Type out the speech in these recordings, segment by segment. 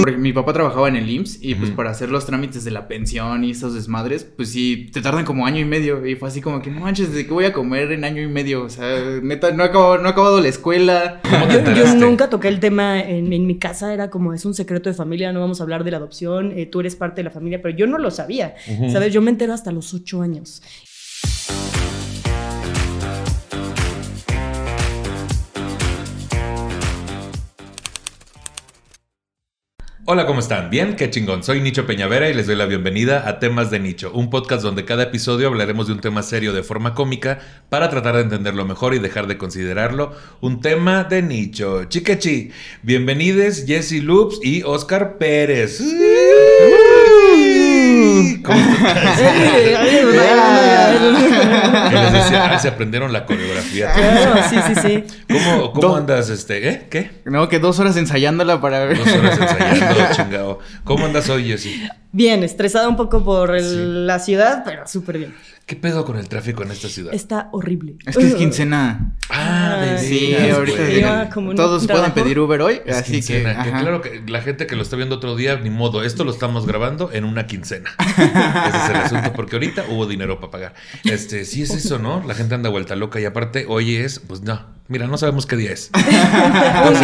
Porque Mi papá trabajaba en el IMSS y pues para hacer los trámites de la pensión y esos desmadres, pues sí, te tardan como año y medio. Y fue así como que, no manches, ¿de qué voy a comer en año y medio? O sea, neta, no he acabado, no he acabado la escuela. ¿Cómo te Yo, nunca toqué el tema en, en mi casa, era como es un secreto de familia, no vamos a hablar de la adopción, eh, tú eres parte de la familia, pero yo no lo sabía, ¿sabes? Yo me entero hasta los ocho años. Hola, ¿cómo están? ¿Bien? Qué chingón. Soy Nicho Peñavera y les doy la bienvenida a Temas de Nicho, un podcast donde cada episodio hablaremos de un tema serio de forma cómica para tratar de entenderlo mejor y dejar de considerarlo un tema de nicho. Chiquechi, bienvenidos Jesse Loops y Oscar Pérez. ¿Cómo les decía, ah, se aprendieron la coreografía. Claro, sí, sí, sí. ¿Cómo, cómo Do- andas, este? ¿Eh? ¿Qué? No, que dos horas ensayándola para ver. Dos horas ensayando, chingado. ¿Cómo andas hoy, Jessy? Bien, estresada un poco por el- Sí. la ciudad, pero súper bien. ¿Qué pedo con el tráfico en esta ciudad? Está horrible. Es que es quincena. Ah, de Sí, ahorita un todos pueden pedir Uber hoy, Es así quincena, que, claro que la gente que lo está viendo otro día, ni modo, esto lo estamos grabando en una quincena. Ese es el asunto, porque ahorita hubo dinero para pagar. Este, sí es eso, ¿no? La gente anda vuelta loca y aparte hoy es, pues no, mira, no sabemos qué día es. un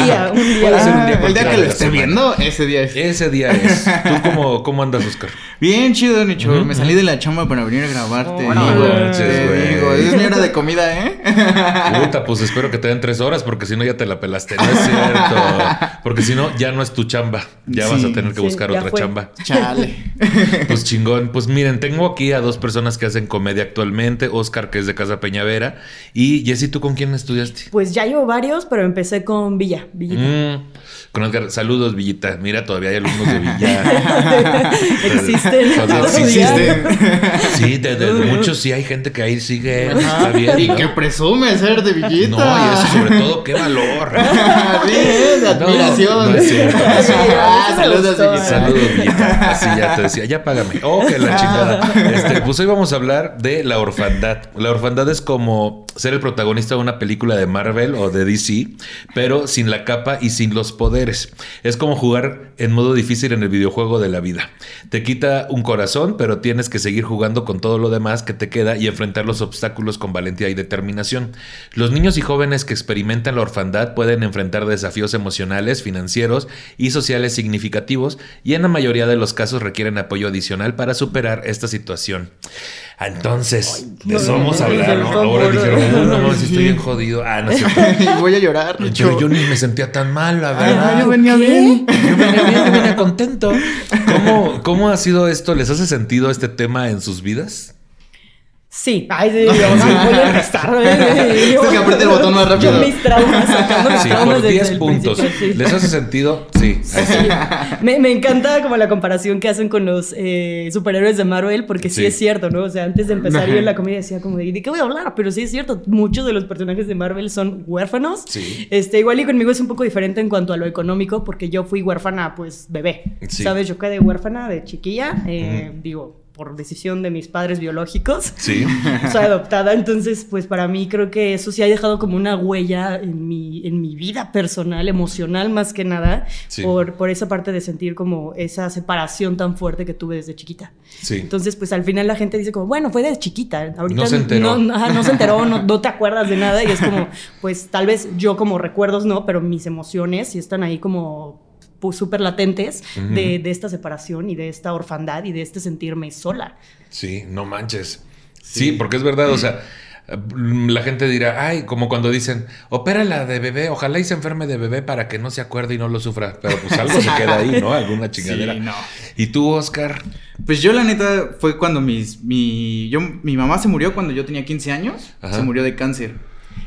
día, un día. Puede ser un día Ah, el día que lo esté viendo, ese día es. Ese día es. ¿Tú cómo, cómo andas, Oscar? Bien chido, Nicho. Ujú, Me salí de la chamba para venir a grabarte. Oh, no manches, te güey. digo, es mi hora de comida, ¿eh? Puta, pues espero que te den tres horas, porque si no ya te la pelaste. No es cierto. Porque si no, ya no es tu chamba. Ya vas a tener que Sí, buscar otra fue. chamba. Chale. Pues chingón. Pues miren, tengo aquí a dos personas que hacen comedia actualmente. Oscar, que es de Casa Peñavera. Y Jessy, ¿tú con quién estudiaste? Pues ya llevo varios, pero empecé con Villa. Villita. Mm, con Oscar. Saludos, Villita. Mira, todavía hay alumnos de Villa. Existen. Todavía todavía. existen. Sí, de, de- de muchos sí hay gente que ahí sigue. Está bien. Y ¿no? que presume ser de Villita. No, y eso sobre todo, qué valor. Bien, de admiración. No, no es cierto, no es cierto. Ah, saludos, gustó, Villita. Saludos, Villita. Así ya te decía, ya págame. Oh, que la chingada. Este, pues hoy vamos a hablar de la orfandad. La orfandad es como ser el protagonista de una película de Marvel o de DC, pero sin la capa y sin los poderes. Es como jugar en modo difícil en el videojuego de la vida. Te quita un corazón, pero tienes que seguir jugando con todo lo demás que te queda y enfrentar los obstáculos con valentía y determinación. Los niños y jóvenes que experimentan la orfandad pueden enfrentar desafíos emocionales, financieros y sociales significativos y en la mayoría de los casos requieren apoyo adicional para superar esta situación. Entonces, de eso no, vamos a no, hablar, no, ¿no? Ahora dijeron, "Uh, no mames, estoy bien jodido. Ah, no voy a llorar. Pero yo ni me sentía tan mal, la verdad. Ah, yo venía ¿Qué? bien. Yo venía bien, yo venía contento. ¿Cómo, ¿Cómo ha sido esto? ¿Les hace sentido este tema en sus vidas? Sí. Ay, sí, vamos a voy a empezar. eh, que apriete el botón más rápido. Yo mis traumas, sacando mis Sí, traumas por desde 10 el puntos. sí. ¿Les hace sentido? Sí. Sí. Me, me encanta como la comparación que hacen con los eh, superhéroes de Marvel, porque sí. Sí. es cierto, ¿no? O sea, antes de empezar yo en la comedia decía como, de, ¿de qué voy a hablar? Pero sí es cierto, muchos de los personajes de Marvel son huérfanos. Sí. Este, igual y conmigo es un poco diferente en cuanto a lo económico, porque yo fui huérfana, pues, bebé. Sí. ¿Sabes? Yo quedé huérfana de chiquilla, eh, digo, por decisión de mis padres biológicos. Sí. Soy adoptada, entonces pues para mí creo que eso sí ha dejado como una huella en mi, en mi vida personal, emocional más que nada, Sí. por, por esa parte de sentir como esa separación tan fuerte que tuve desde chiquita. Sí. Entonces pues al final la gente dice como, bueno, fue de chiquita, ahorita No se enteró. No, ajá, no se enteró, no, no te acuerdas de nada y es como, pues tal vez yo como recuerdos no, pero mis emociones sí están ahí como pues, súper latentes de, de esta separación y de esta orfandad y de este sentirme sola. Sí, no manches. Sí, porque es verdad, o sea, mm, la gente dirá, ay, como cuando dicen, opérala de bebé, ojalá y se enferme de bebé para que no se acuerde y no lo sufra. Pero pues algo se queda ahí, ¿no? Alguna chingadera. Sí, no. ¿Y tú, Oscar? Pues yo la neta fue cuando mis, mi, yo, mi mamá se murió cuando yo tenía 15 años, Ajá. se murió de cáncer.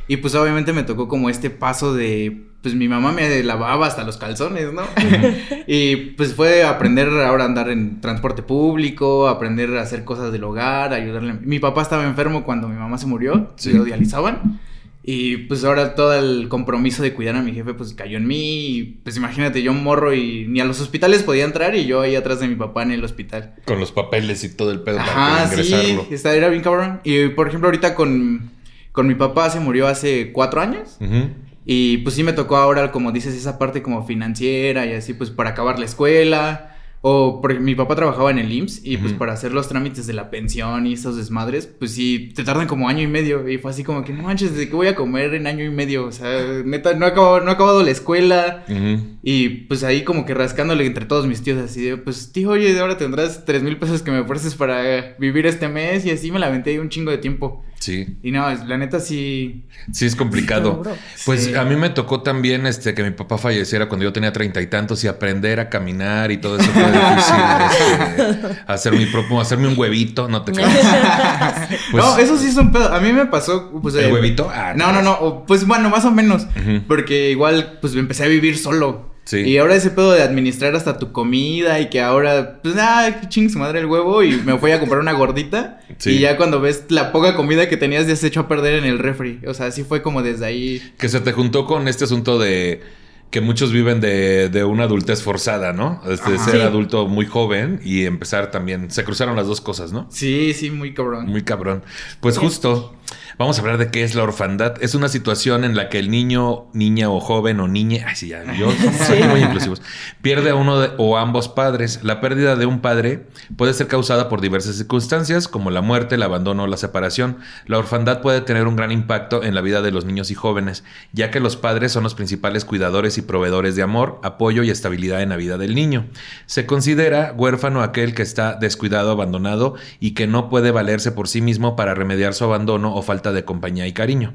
Y pues obviamente me tocó como este paso de, pues mi mamá me lavaba hasta los calzones, ¿no? y pues fue aprender ahora a andar en transporte público, aprender a hacer cosas del hogar, ayudarle. Mi papá estaba enfermo cuando mi mamá se murió, Sí. se lo dializaban. Y pues ahora todo el compromiso de cuidar a mi jefe pues cayó en mí. Y, pues imagínate, yo morro y ni a los hospitales podía entrar y yo ahí atrás de mi papá en el hospital. Con los papeles y todo el pedo Ajá, para sí, ingresarlo. está, era bien cabrón. Y por ejemplo ahorita con, con mi papá se murió hace cuatro años. Ujú. Y pues sí me tocó ahora, como dices, esa parte como financiera y así, pues para acabar la escuela. O porque mi papá trabajaba en el IMSS y pues para hacer los trámites de la pensión y esos desmadres, pues sí, te tardan como año y medio. Y fue así como que, no manches, ¿de qué voy a comer en año y medio? O sea, neta, no he acabado, no he acabado la escuela. Y pues ahí como que rascándole entre todos mis tíos así de, pues tío, oye, ahora tendrás tres mil pesos que me ofreces para vivir este mes y así me la ahí un chingo de tiempo. Sí, Y no, la neta sí... sí es complicado. Pues Sí. a mí me tocó también este que mi papá falleciera cuando yo tenía treinta y tantos y aprender a caminar y todo eso fue difícil. este, hacer mi propio, hacerme un huevito, no te creas. Pues, no, eso sí es un pedo. A mí me pasó, pues... ¿El eh, huevito? Ah, No, no, no. Pues bueno, más o menos. Porque igual, pues empecé a vivir solo. Sí. Y ahora ese pedo de administrar hasta tu comida y que ahora, pues, ah, que ching su madre el huevo y me fui a comprar una gordita. Sí. Y ya cuando ves la poca comida que tenías ya se echó a perder en el refri. O sea, así fue como desde ahí. Que se te juntó con este asunto de que muchos viven de, de una adultez forzada, ¿no? Este, Ajá. ser Sí. adulto muy joven y empezar también. Se cruzaron las dos cosas, ¿no? Sí, sí, muy cabrón. Muy cabrón. Pues justo, vamos a hablar de qué es la orfandad. Es una situación en la que el niño, niña o joven o niña, ay sí, ya, yo soy Sí. muy inclusivos, pierde a uno de- o ambos padres. La pérdida de un padre puede ser causada por diversas circunstancias, como la muerte, el abandono o la separación. La orfandad puede tener un gran impacto en la vida de los niños y jóvenes, ya que los padres son los principales cuidadores y proveedores de amor, apoyo y estabilidad en la vida del niño. Se considera huérfano aquel que está descuidado, abandonado y que no puede valerse por sí mismo para remediar su abandono o falta de compañía y cariño.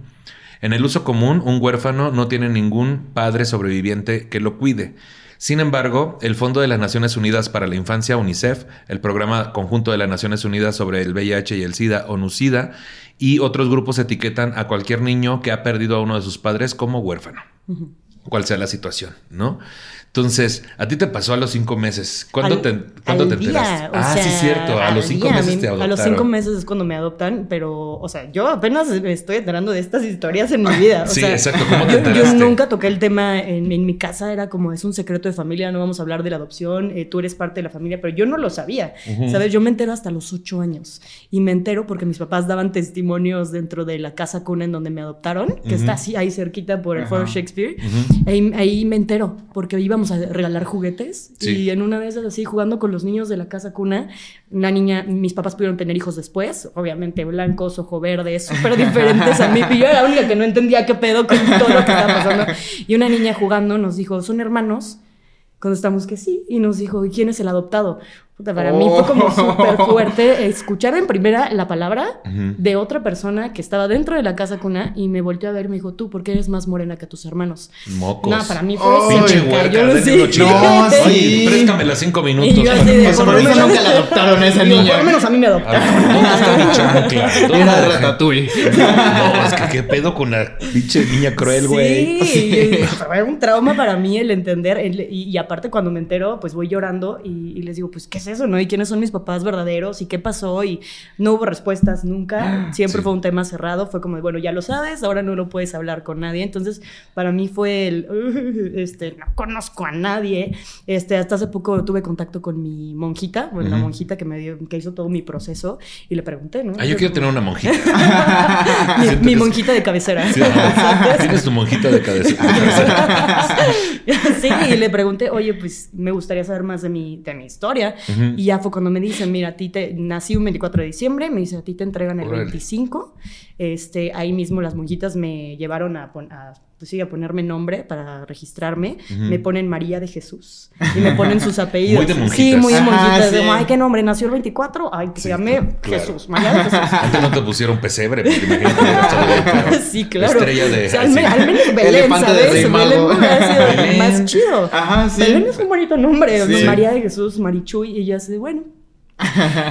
En el uso común, un huérfano no tiene ningún padre sobreviviente que lo cuide. Sin embargo, el Fondo de las Naciones Unidas para la Infancia, UNICEF, el Programa Conjunto de las Naciones Unidas sobre el VIH y el SIDA, ONUCIDA, y otros grupos etiquetan a cualquier niño que ha perdido a uno de sus padres como huérfano cuál sea la situación, ¿no? Entonces, a ti te pasó a los cinco meses. ¿Cuándo Al- te, ¿cuándo te enteraste? ah, sí, sea, cierto. A los cinco día, meses te adoptaron. A los cinco meses es cuando me adoptan, pero, o sea, yo apenas me estoy enterando de estas historias en mi vida. O Sí, sea, exacto. ¿Cómo te yo, nunca toqué el tema en, en mi casa, era como es un secreto de familia, no vamos a hablar de la adopción, eh, tú eres parte de la familia, pero yo no lo sabía. ¿sabes? Yo me entero hasta los ocho años y me entero porque mis papás daban testimonios dentro de la casa cuna en donde me adoptaron, que está así ahí cerquita por el Ajá. Foro Shakespeare. Ahí, ahí me entero, porque íbamos a regalar juguetes Sí. y en una de esas así jugando con los niños de la casa cuna, una niña, mis papás pudieron tener hijos después, obviamente blancos, ojo verde, súper diferentes a mí, y yo era la única que no entendía qué pedo con todo lo que estaba pasando. Y una niña jugando nos dijo, ¿son hermanos? Contestamos que sí, y nos dijo, ¿y quién es el adoptado? Puta, para mí fue como Oh. súper fuerte escuchar en primera la palabra Ujú. de otra persona que estaba dentro de la casa cuna y me volteó a ver y me dijo, tú, ¿por qué eres más morena que tus hermanos? Mocos. No, para mí fue Oh, Pinche huerca, sí. No, Oye, sí. préstame las cinco minutos. Y yo así de, por por eso menos- nunca la adoptaron a esa Digo, niña. Por lo menos a mí me A adoptaron. ¿Dónde está mi chancla? ¿Dónde Era la- Ratatouille. No, es que qué pedo con la pinche niña cruel, güey. Sí, fue un trauma para mí el entender. el- y, y aparte, cuando me entero, pues voy llorando y, y les digo, pues, ¿qué es eso, no? ¿Y quiénes son mis papás verdaderos? ¿Y qué pasó? Y no hubo respuestas nunca. Siempre Sí. fue un tema cerrado. Fue como, bueno, ya lo sabes, ahora no lo puedes hablar con nadie. Entonces, para mí fue el, "Ugh, este, no conozco a nadie. Este, hasta hace poco tuve contacto con mi monjita, bueno, la monjita que me dio, que hizo todo mi proceso y le pregunté, ¿no? Ah, yo quiero tener una monjita. mi, es- monjita de cabecera. Sí. Tienes tu monjita de cabeza. sí, y le pregunté, oye, pues me gustaría saber más de mi, de mi historia. Y ya fue cuando me dicen, mira, a ti te nací un 24 de diciembre, me dice, a ti te entregan el Órale. 25. Este, ahí mismo las monjitas me llevaron a, pon- a, pues sí, a ponerme nombre para registrarme. Me ponen María de Jesús. Y me ponen sus apellidos. Muy de Sí, monjitas. muy de monjitas. sí. Ay, ¿qué nombre? ¿Nació el 24? Ay, que Sí, se llame claro. Jesús. María de Jesús. Antes no te pusieron pesebre, porque imagínate feo. Sí, claro. Estrella de. O sea, ay, al, sí. me- al menos Belén, Elefante de ¿sabes? Rey Belén Mago. hubiera sido Belén. más chido. Ajá, sí. Belén es un bonito nombre. Sí. María de Jesús, Marichuy, y ya de bueno.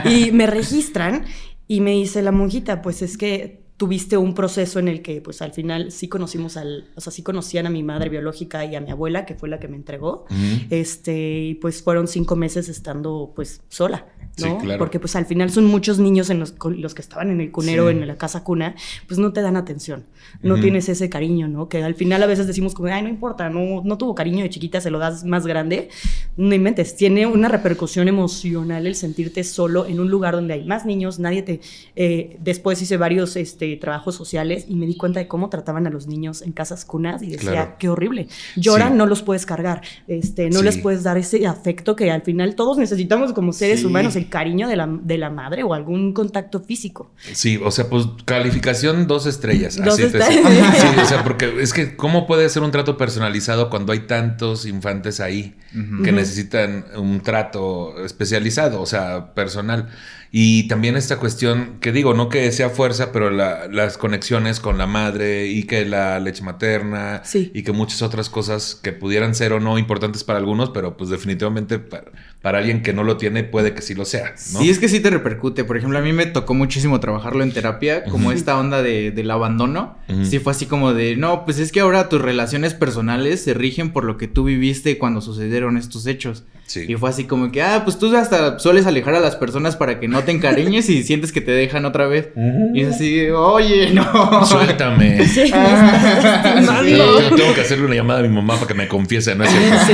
y me registran y me dice la monjita, pues es que tuviste un proceso en el que, pues al final sí conocimos al, o sea, sí conocían a mi madre biológica y a mi abuela, que fue la que me entregó. Este, y pues fueron cinco meses estando, pues, sola. ¿no? Sí, claro. Porque pues al final son muchos niños en los, los que estaban en el cunero, Sí. en la casa cuna, pues no te dan atención, no Ujú. tienes ese cariño, ¿no? Que al final a veces decimos como, ay, no importa, no, no tuvo cariño de chiquita, se lo das más grande. No inventes, tiene una repercusión emocional el sentirte solo en un lugar donde hay más niños, nadie te... eh, después hice varios este, trabajos sociales y me di cuenta de cómo trataban a los niños en casas cunas y decía, Claro. qué horrible. Lloran, Sí. no los puedes cargar, este, no Sí. les puedes dar ese afecto que al final todos necesitamos como seres Sí. humanos, el cariño de la, de la madre o algún contacto físico. Sí, o sea, pues calificación dos estrellas. Dos así te- estrellas. Sí, o sea, porque es que ¿cómo puede ser un trato personalizado cuando hay tantos infantes ahí que necesitan un trato especializado, o sea, personal? Y también esta cuestión, que digo, no que sea fuerza, pero la- las conexiones con la madre y que la leche materna Sí. y que muchas otras cosas que pudieran ser o no importantes para algunos, pero pues definitivamente para, para alguien que no lo tiene puede que sí lo sea, ¿no? Sí, es que sí te repercute. Por ejemplo, a mí me tocó muchísimo trabajarlo en terapia, como esta onda de, del abandono. Ujú. Sí, fue así como de, no, pues es que ahora tus relaciones personales se rigen por lo que tú viviste cuando sucedieron estos hechos. Sí. Y fue así como que, ah, pues tú hasta sueles alejar a las personas para que no te encariñes y sientes que te dejan otra vez. Y es así, oye, no. Suéltame. Sí, Ah, Sí, tengo que hacerle una llamada a mi mamá para que me confiese, ¿no es cierto? Sí.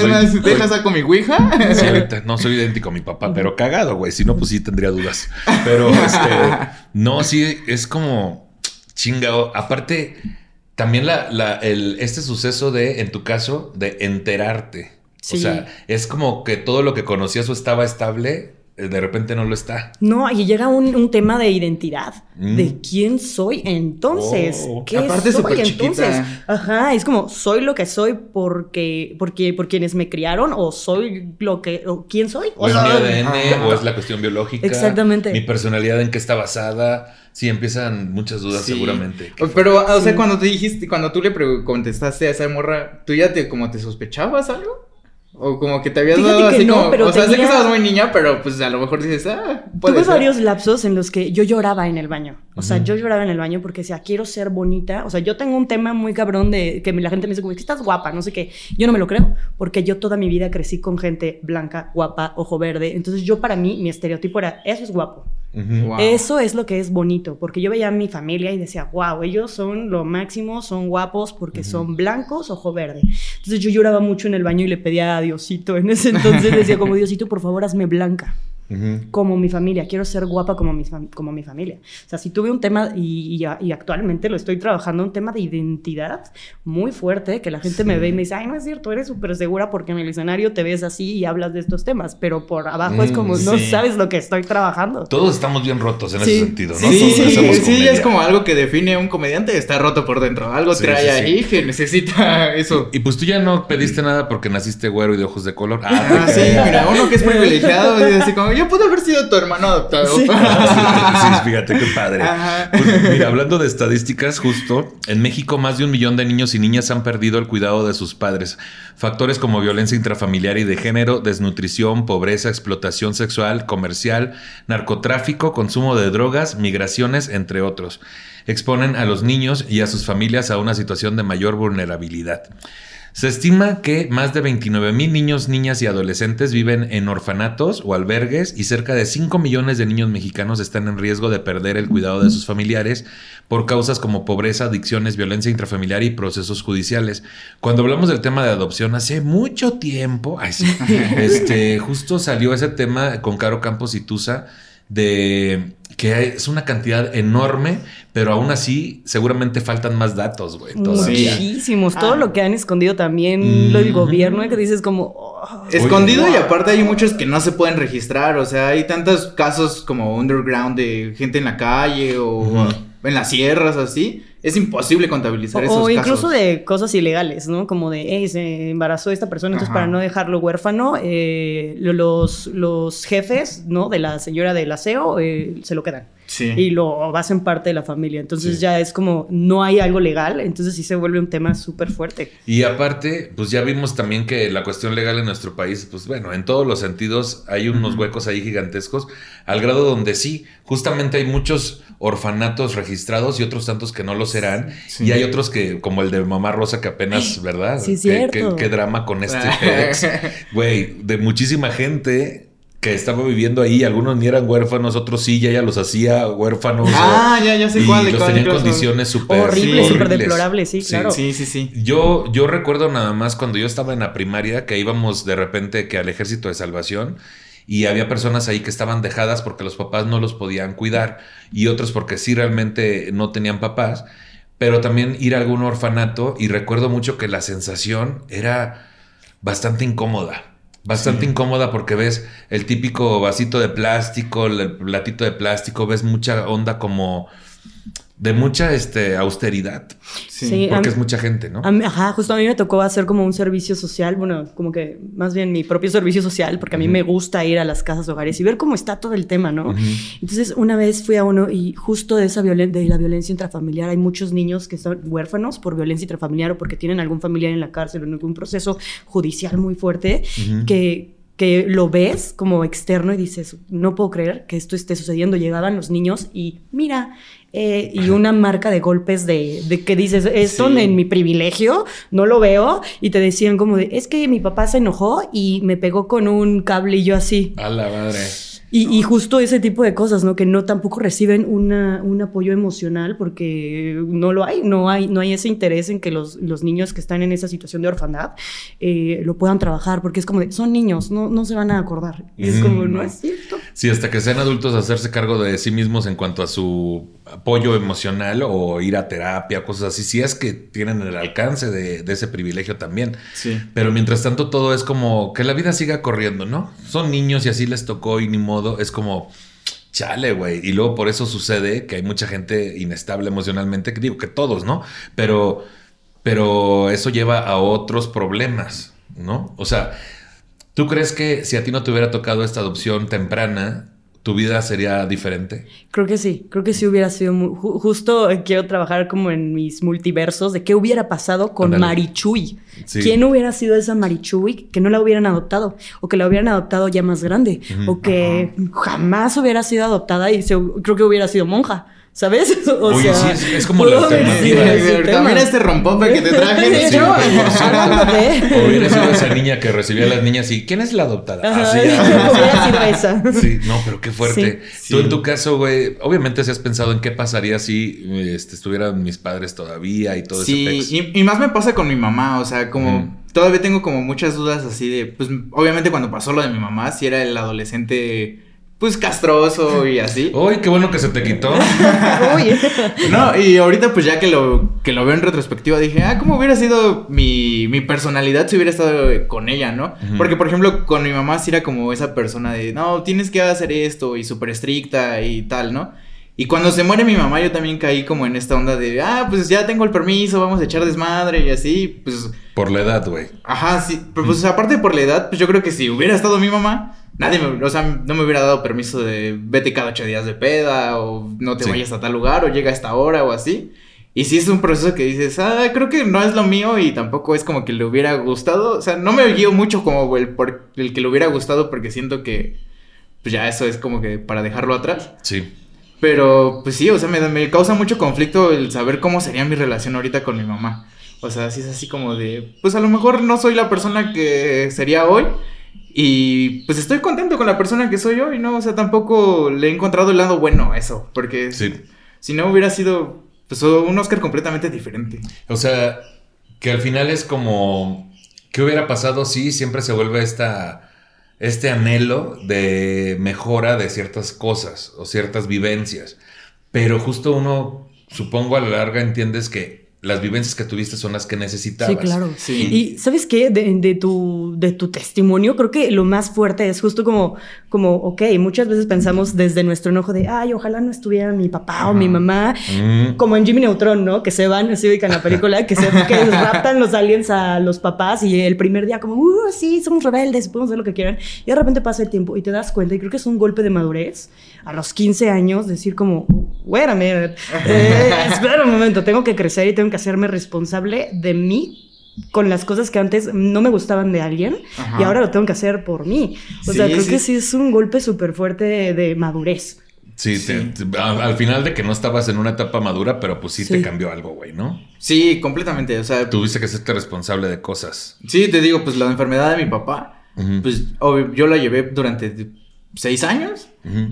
Soy- soy- ¿Dejas saco mi ouija? Sí, no soy idéntico a mi papá, pero cagado, güey. Si no, pues sí tendría dudas. Pero este, no, sí, es como chingado. Aparte, también la, la, el, este suceso de, en tu caso, de enterarte. O sea, es como que todo lo que conocías o estaba estable, de repente no lo está. No, y llega un, un tema de identidad, Mm. de quién soy entonces, Oh. qué Aparte soy entonces. chiquita. Ajá, es como soy lo que soy porque porque por quienes me criaron o soy lo que o quién soy. O es mi ADN, ajá. o es la cuestión biológica. Exactamente. Mi personalidad en qué está basada. Sí, empiezan muchas dudas Sí. seguramente. Pero, o sea, Sí. cuando te dijiste, cuando tú le contestaste a esa morra, ¿tú ya te como te sospechabas algo? O como que te habías Fíjate dado así no, como, pero o sea, sé que estabas muy niña, pero pues a lo mejor dices, ah, puede Tuve ser. varios lapsos en los que yo lloraba en el baño. O sea, yo lloraba en el baño porque decía, quiero ser bonita. O sea, yo tengo un tema muy cabrón de que la gente me dice, como, es que estás guapa, no sé qué. Yo no me lo creo, porque yo toda mi vida crecí con gente blanca, guapa, ojo verde. Entonces, yo para mí, mi estereotipo era, eso es guapo. Wow. Eso es lo que es bonito, porque yo veía a mi familia y decía, wow, ellos son lo máximo, son guapos porque son blancos, ojo verde. Entonces yo lloraba mucho en el baño y le pedía a Diosito en ese entonces, decía como Diosito, por favor, hazme blanca Como mi familia, quiero ser guapa como mi, como mi familia. O sea, si tuve un tema, y, y a- y actualmente lo estoy trabajando, un tema de identidad muy fuerte, que la gente me ve y me dice, ay, no es cierto, eres súper segura porque en el escenario te ves así y hablas de estos temas, pero por abajo es Mm, como, no sí. sabes lo que estoy trabajando. Todos estamos bien rotos en Sí. ese sentido, ¿no? Sí, Todos sí, sí, es como algo que define a un comediante, está roto por dentro. Algo Sí, trae sí, sí. ahí que necesita eso. Y pues tú ya no pediste nada porque naciste güero y de ojos de color. Ah, sí, mira, uno que es privilegiado y así como, yo pude haber sido tu hermano adoptado. Sí. sí, fíjate qué padre. Ajá. Pues, mira, hablando de estadísticas, justo en México más de un millón de niños y niñas han perdido el cuidado de sus padres. Factores como violencia intrafamiliar y de género, desnutrición, pobreza, explotación sexual, comercial, narcotráfico, consumo de drogas, migraciones, entre otros, exponen a los niños y a sus familias a una situación de mayor vulnerabilidad. Se estima que más de 29 mil niños, niñas y adolescentes viven en orfanatos o albergues y cerca de 5 millones de niños mexicanos están en riesgo de perder el cuidado de sus familiares por causas como pobreza, adicciones, violencia intrafamiliar y procesos judiciales. Cuando hablamos del tema de adopción hace mucho tiempo, ay, sí, este, justo salió ese tema con Caro Campos y Tusa de que es una cantidad enorme, pero aún así seguramente faltan más datos, güey. Muchísimos. Todo Ah. lo que han escondido también lo del gobierno, que dices como... oh, Escondido Oye, y aparte hay muchos que no se pueden registrar, o sea, hay tantos casos como underground de gente en la calle o en las sierras así, es imposible contabilizar esos O, o incluso casos. de cosas ilegales, ¿no? Como de, hey, se embarazó esta persona, entonces Ajá. para no dejarlo huérfano, eh, lo- los, los jefes, ¿no? De la señora del aseo eh, se lo quedan. Sí. Y lo hacen parte de la familia. Entonces Sí. ya es como, no hay algo legal, entonces sí se vuelve un tema súper fuerte. Y aparte, pues ya vimos también que la cuestión legal en nuestro país, pues bueno, en todos los sentidos hay unos huecos ahí gigantescos, al grado donde sí, justamente hay muchos orfanatos registrados y otros tantos que no lo serán, Sí. y hay otros que, como el de Mamá Rosa, que apenas, ¿verdad? Sí, Qué- cierto. Qué, qué drama con este ex, güey, de muchísima gente que estaba viviendo ahí, algunos ni eran huérfanos, otros sí, ya ella los hacía huérfanos. Ah, ya, ya sé y cuál, de los cuál, tenían cuál condiciones súper Horrible, súper horribles. deplorable, sí, claro. Sí, sí, sí. Yo, yo recuerdo nada más cuando yo estaba en la primaria que íbamos de repente que al ejército de salvación y había personas ahí que estaban dejadas porque los papás no los podían cuidar y otros porque sí realmente no tenían papás, pero también ir a algún orfanato y recuerdo mucho que la sensación era bastante incómoda. Bastante incómoda porque ves el típico vasito de plástico, el platito de plástico, ves mucha onda como de mucha este, austeridad. Sí. Porque mí- es mucha gente, ¿no? Mí- ajá, justo a mí me tocó hacer como un servicio social, bueno, como que más bien mi propio servicio social, porque a mí me gusta ir a las casas hogares y ver cómo está todo el tema, ¿no? Entonces, una vez fui a uno y justo de esa violen de la violencia intrafamiliar hay muchos niños que están huérfanos por violencia intrafamiliar o porque tienen algún familiar en la cárcel o en algún proceso judicial muy fuerte que que lo ves como externo y dices, no puedo creer que esto esté sucediendo. Llegaban los niños y mira, eh, y una marca de golpes de, de que dices, esto Sí. en mi privilegio, no lo veo, y te decían como de, es que mi papá se enojó y me pegó con un cable y yo así. A la madre. Y, y justo ese tipo de cosas, ¿no? Que no tampoco reciben una, un apoyo emocional porque no lo hay, no hay, no hay ese interés en que los, los niños que están en esa situación de orfandad eh, lo puedan trabajar, porque es como de, son niños, no, no se van a acordar. Y es Mm, como, no no. es cierto. Sí, hasta que sean adultos, hacerse cargo de sí mismos en cuanto a su apoyo emocional o ir a terapia, cosas así. Si es que tienen el alcance de, de ese privilegio también. Sí. Pero mientras tanto, todo es como que la vida siga corriendo, ¿no? Son niños y así les tocó y ni modo. Es como. Chale, güey. Y luego por eso sucede que hay mucha gente inestable emocionalmente, que digo que todos, ¿no? Pero, pero eso lleva a otros problemas, ¿no? O sea, ¿tú crees que si a ti no te hubiera tocado esta adopción temprana, tu vida sería diferente? Creo que sí, creo que sí hubiera sido muy, ju- justo quiero trabajar como en mis multiversos de qué hubiera pasado con Ándale. Marichuy. Sí. ¿Quién hubiera sido esa Marichuy que no la hubieran adoptado o que la hubieran adoptado ya más grande o que jamás hubiera sido adoptada y se- creo que hubiera sido monja, ¿sabes? O Oye, sí, es- como la alternativa. Mira este rompope que te traje. De Sí, sí. de- O hubiera sido esa niña que recibía a las niñas y ¿quién es la adoptada? Así, hubiera sido esa. Sí, no, pero qué fuerte. Sí. Tú en Sí. tu caso, güey, obviamente si has pensado en qué pasaría si este, estuvieran mis padres todavía y todo Sí, ese pex. y, y más me pasa con mi mamá, o sea, como Ujú. todavía tengo como muchas dudas así de, pues obviamente cuando pasó lo de mi mamá, si era el adolescente, pues castroso y así. Uy, qué bueno que se te quitó. Uy. No, y ahorita pues ya que lo, que lo veo en retrospectiva dije, ah, ¿cómo hubiera sido mi, mi personalidad si hubiera estado con ella, no? Porque, por ejemplo, con mi mamá sí era como esa persona de, no, tienes que hacer esto y súper estricta y tal, ¿no? Y cuando se muere mi mamá yo también caí como en esta onda de, ah, pues ya tengo el permiso, vamos a echar desmadre y así, pues... Por la edad, güey. Ajá, sí, pero pues aparte por la edad, pues yo creo que si hubiera estado mi mamá, nadie me, o sea, no me hubiera dado permiso de vete cada ocho días de peda, o no te Sí. vayas a tal lugar, o llega a esta hora, o así. Y si es un proceso que dices, ah, creo que no es lo mío y tampoco es como que le hubiera gustado. O sea, no me guío mucho como el, por el que le hubiera gustado porque siento que, pues ya eso es como que para dejarlo atrás. Sí. Pero, pues sí, o sea, me, me causa mucho conflicto el saber cómo sería mi relación ahorita con mi mamá. O sea, sí es así como de, pues a lo mejor no soy la persona que sería hoy. Y pues estoy contento con la persona que soy hoy, ¿no? O sea, tampoco le he encontrado el lado bueno a eso. Porque Sí. si no hubiera sido, pues un Oscar completamente diferente. O sea, que al final es como, ¿qué hubiera pasado si siempre se vuelve esta, este anhelo de mejora de ciertas cosas o ciertas vivencias? Pero justo uno, supongo a la larga entiendes que las vivencias que tuviste son las que necesitabas. Sí, claro. Sí. Y ¿sabes qué? De, de tu, de tu testimonio, creo que lo más fuerte es justo como, como, ok, muchas veces pensamos desde nuestro enojo de, ay, ojalá no estuviera mi papá o mi mamá, Mm. como en Jimmy Neutron, ¿no? Que se van, así ubican la película, que se que raptan los aliens a los papás y el primer día como, uh, sí, somos rebeldes, podemos hacer lo que quieran. Y de repente pasa el tiempo y te das cuenta, y creo que es un golpe de madurez a los 15 años, decir como, wait a minute, eh, espera un momento, tengo que crecer y tengo que hacerme responsable de mí con las cosas que antes no me gustaban de alguien Ajá. y ahora lo tengo que hacer por mí. O sea, creo sí. que sí es un golpe súper fuerte de, de madurez. Sí, te- te- al, al final de que no estabas en una etapa madura, pero pues sí, te cambió algo, güey, ¿no? Sí, completamente. O sea, Tuviste que hacerte responsable de cosas. sí, te digo, pues la enfermedad de mi papá, pues obvio, yo la llevé durante seis años.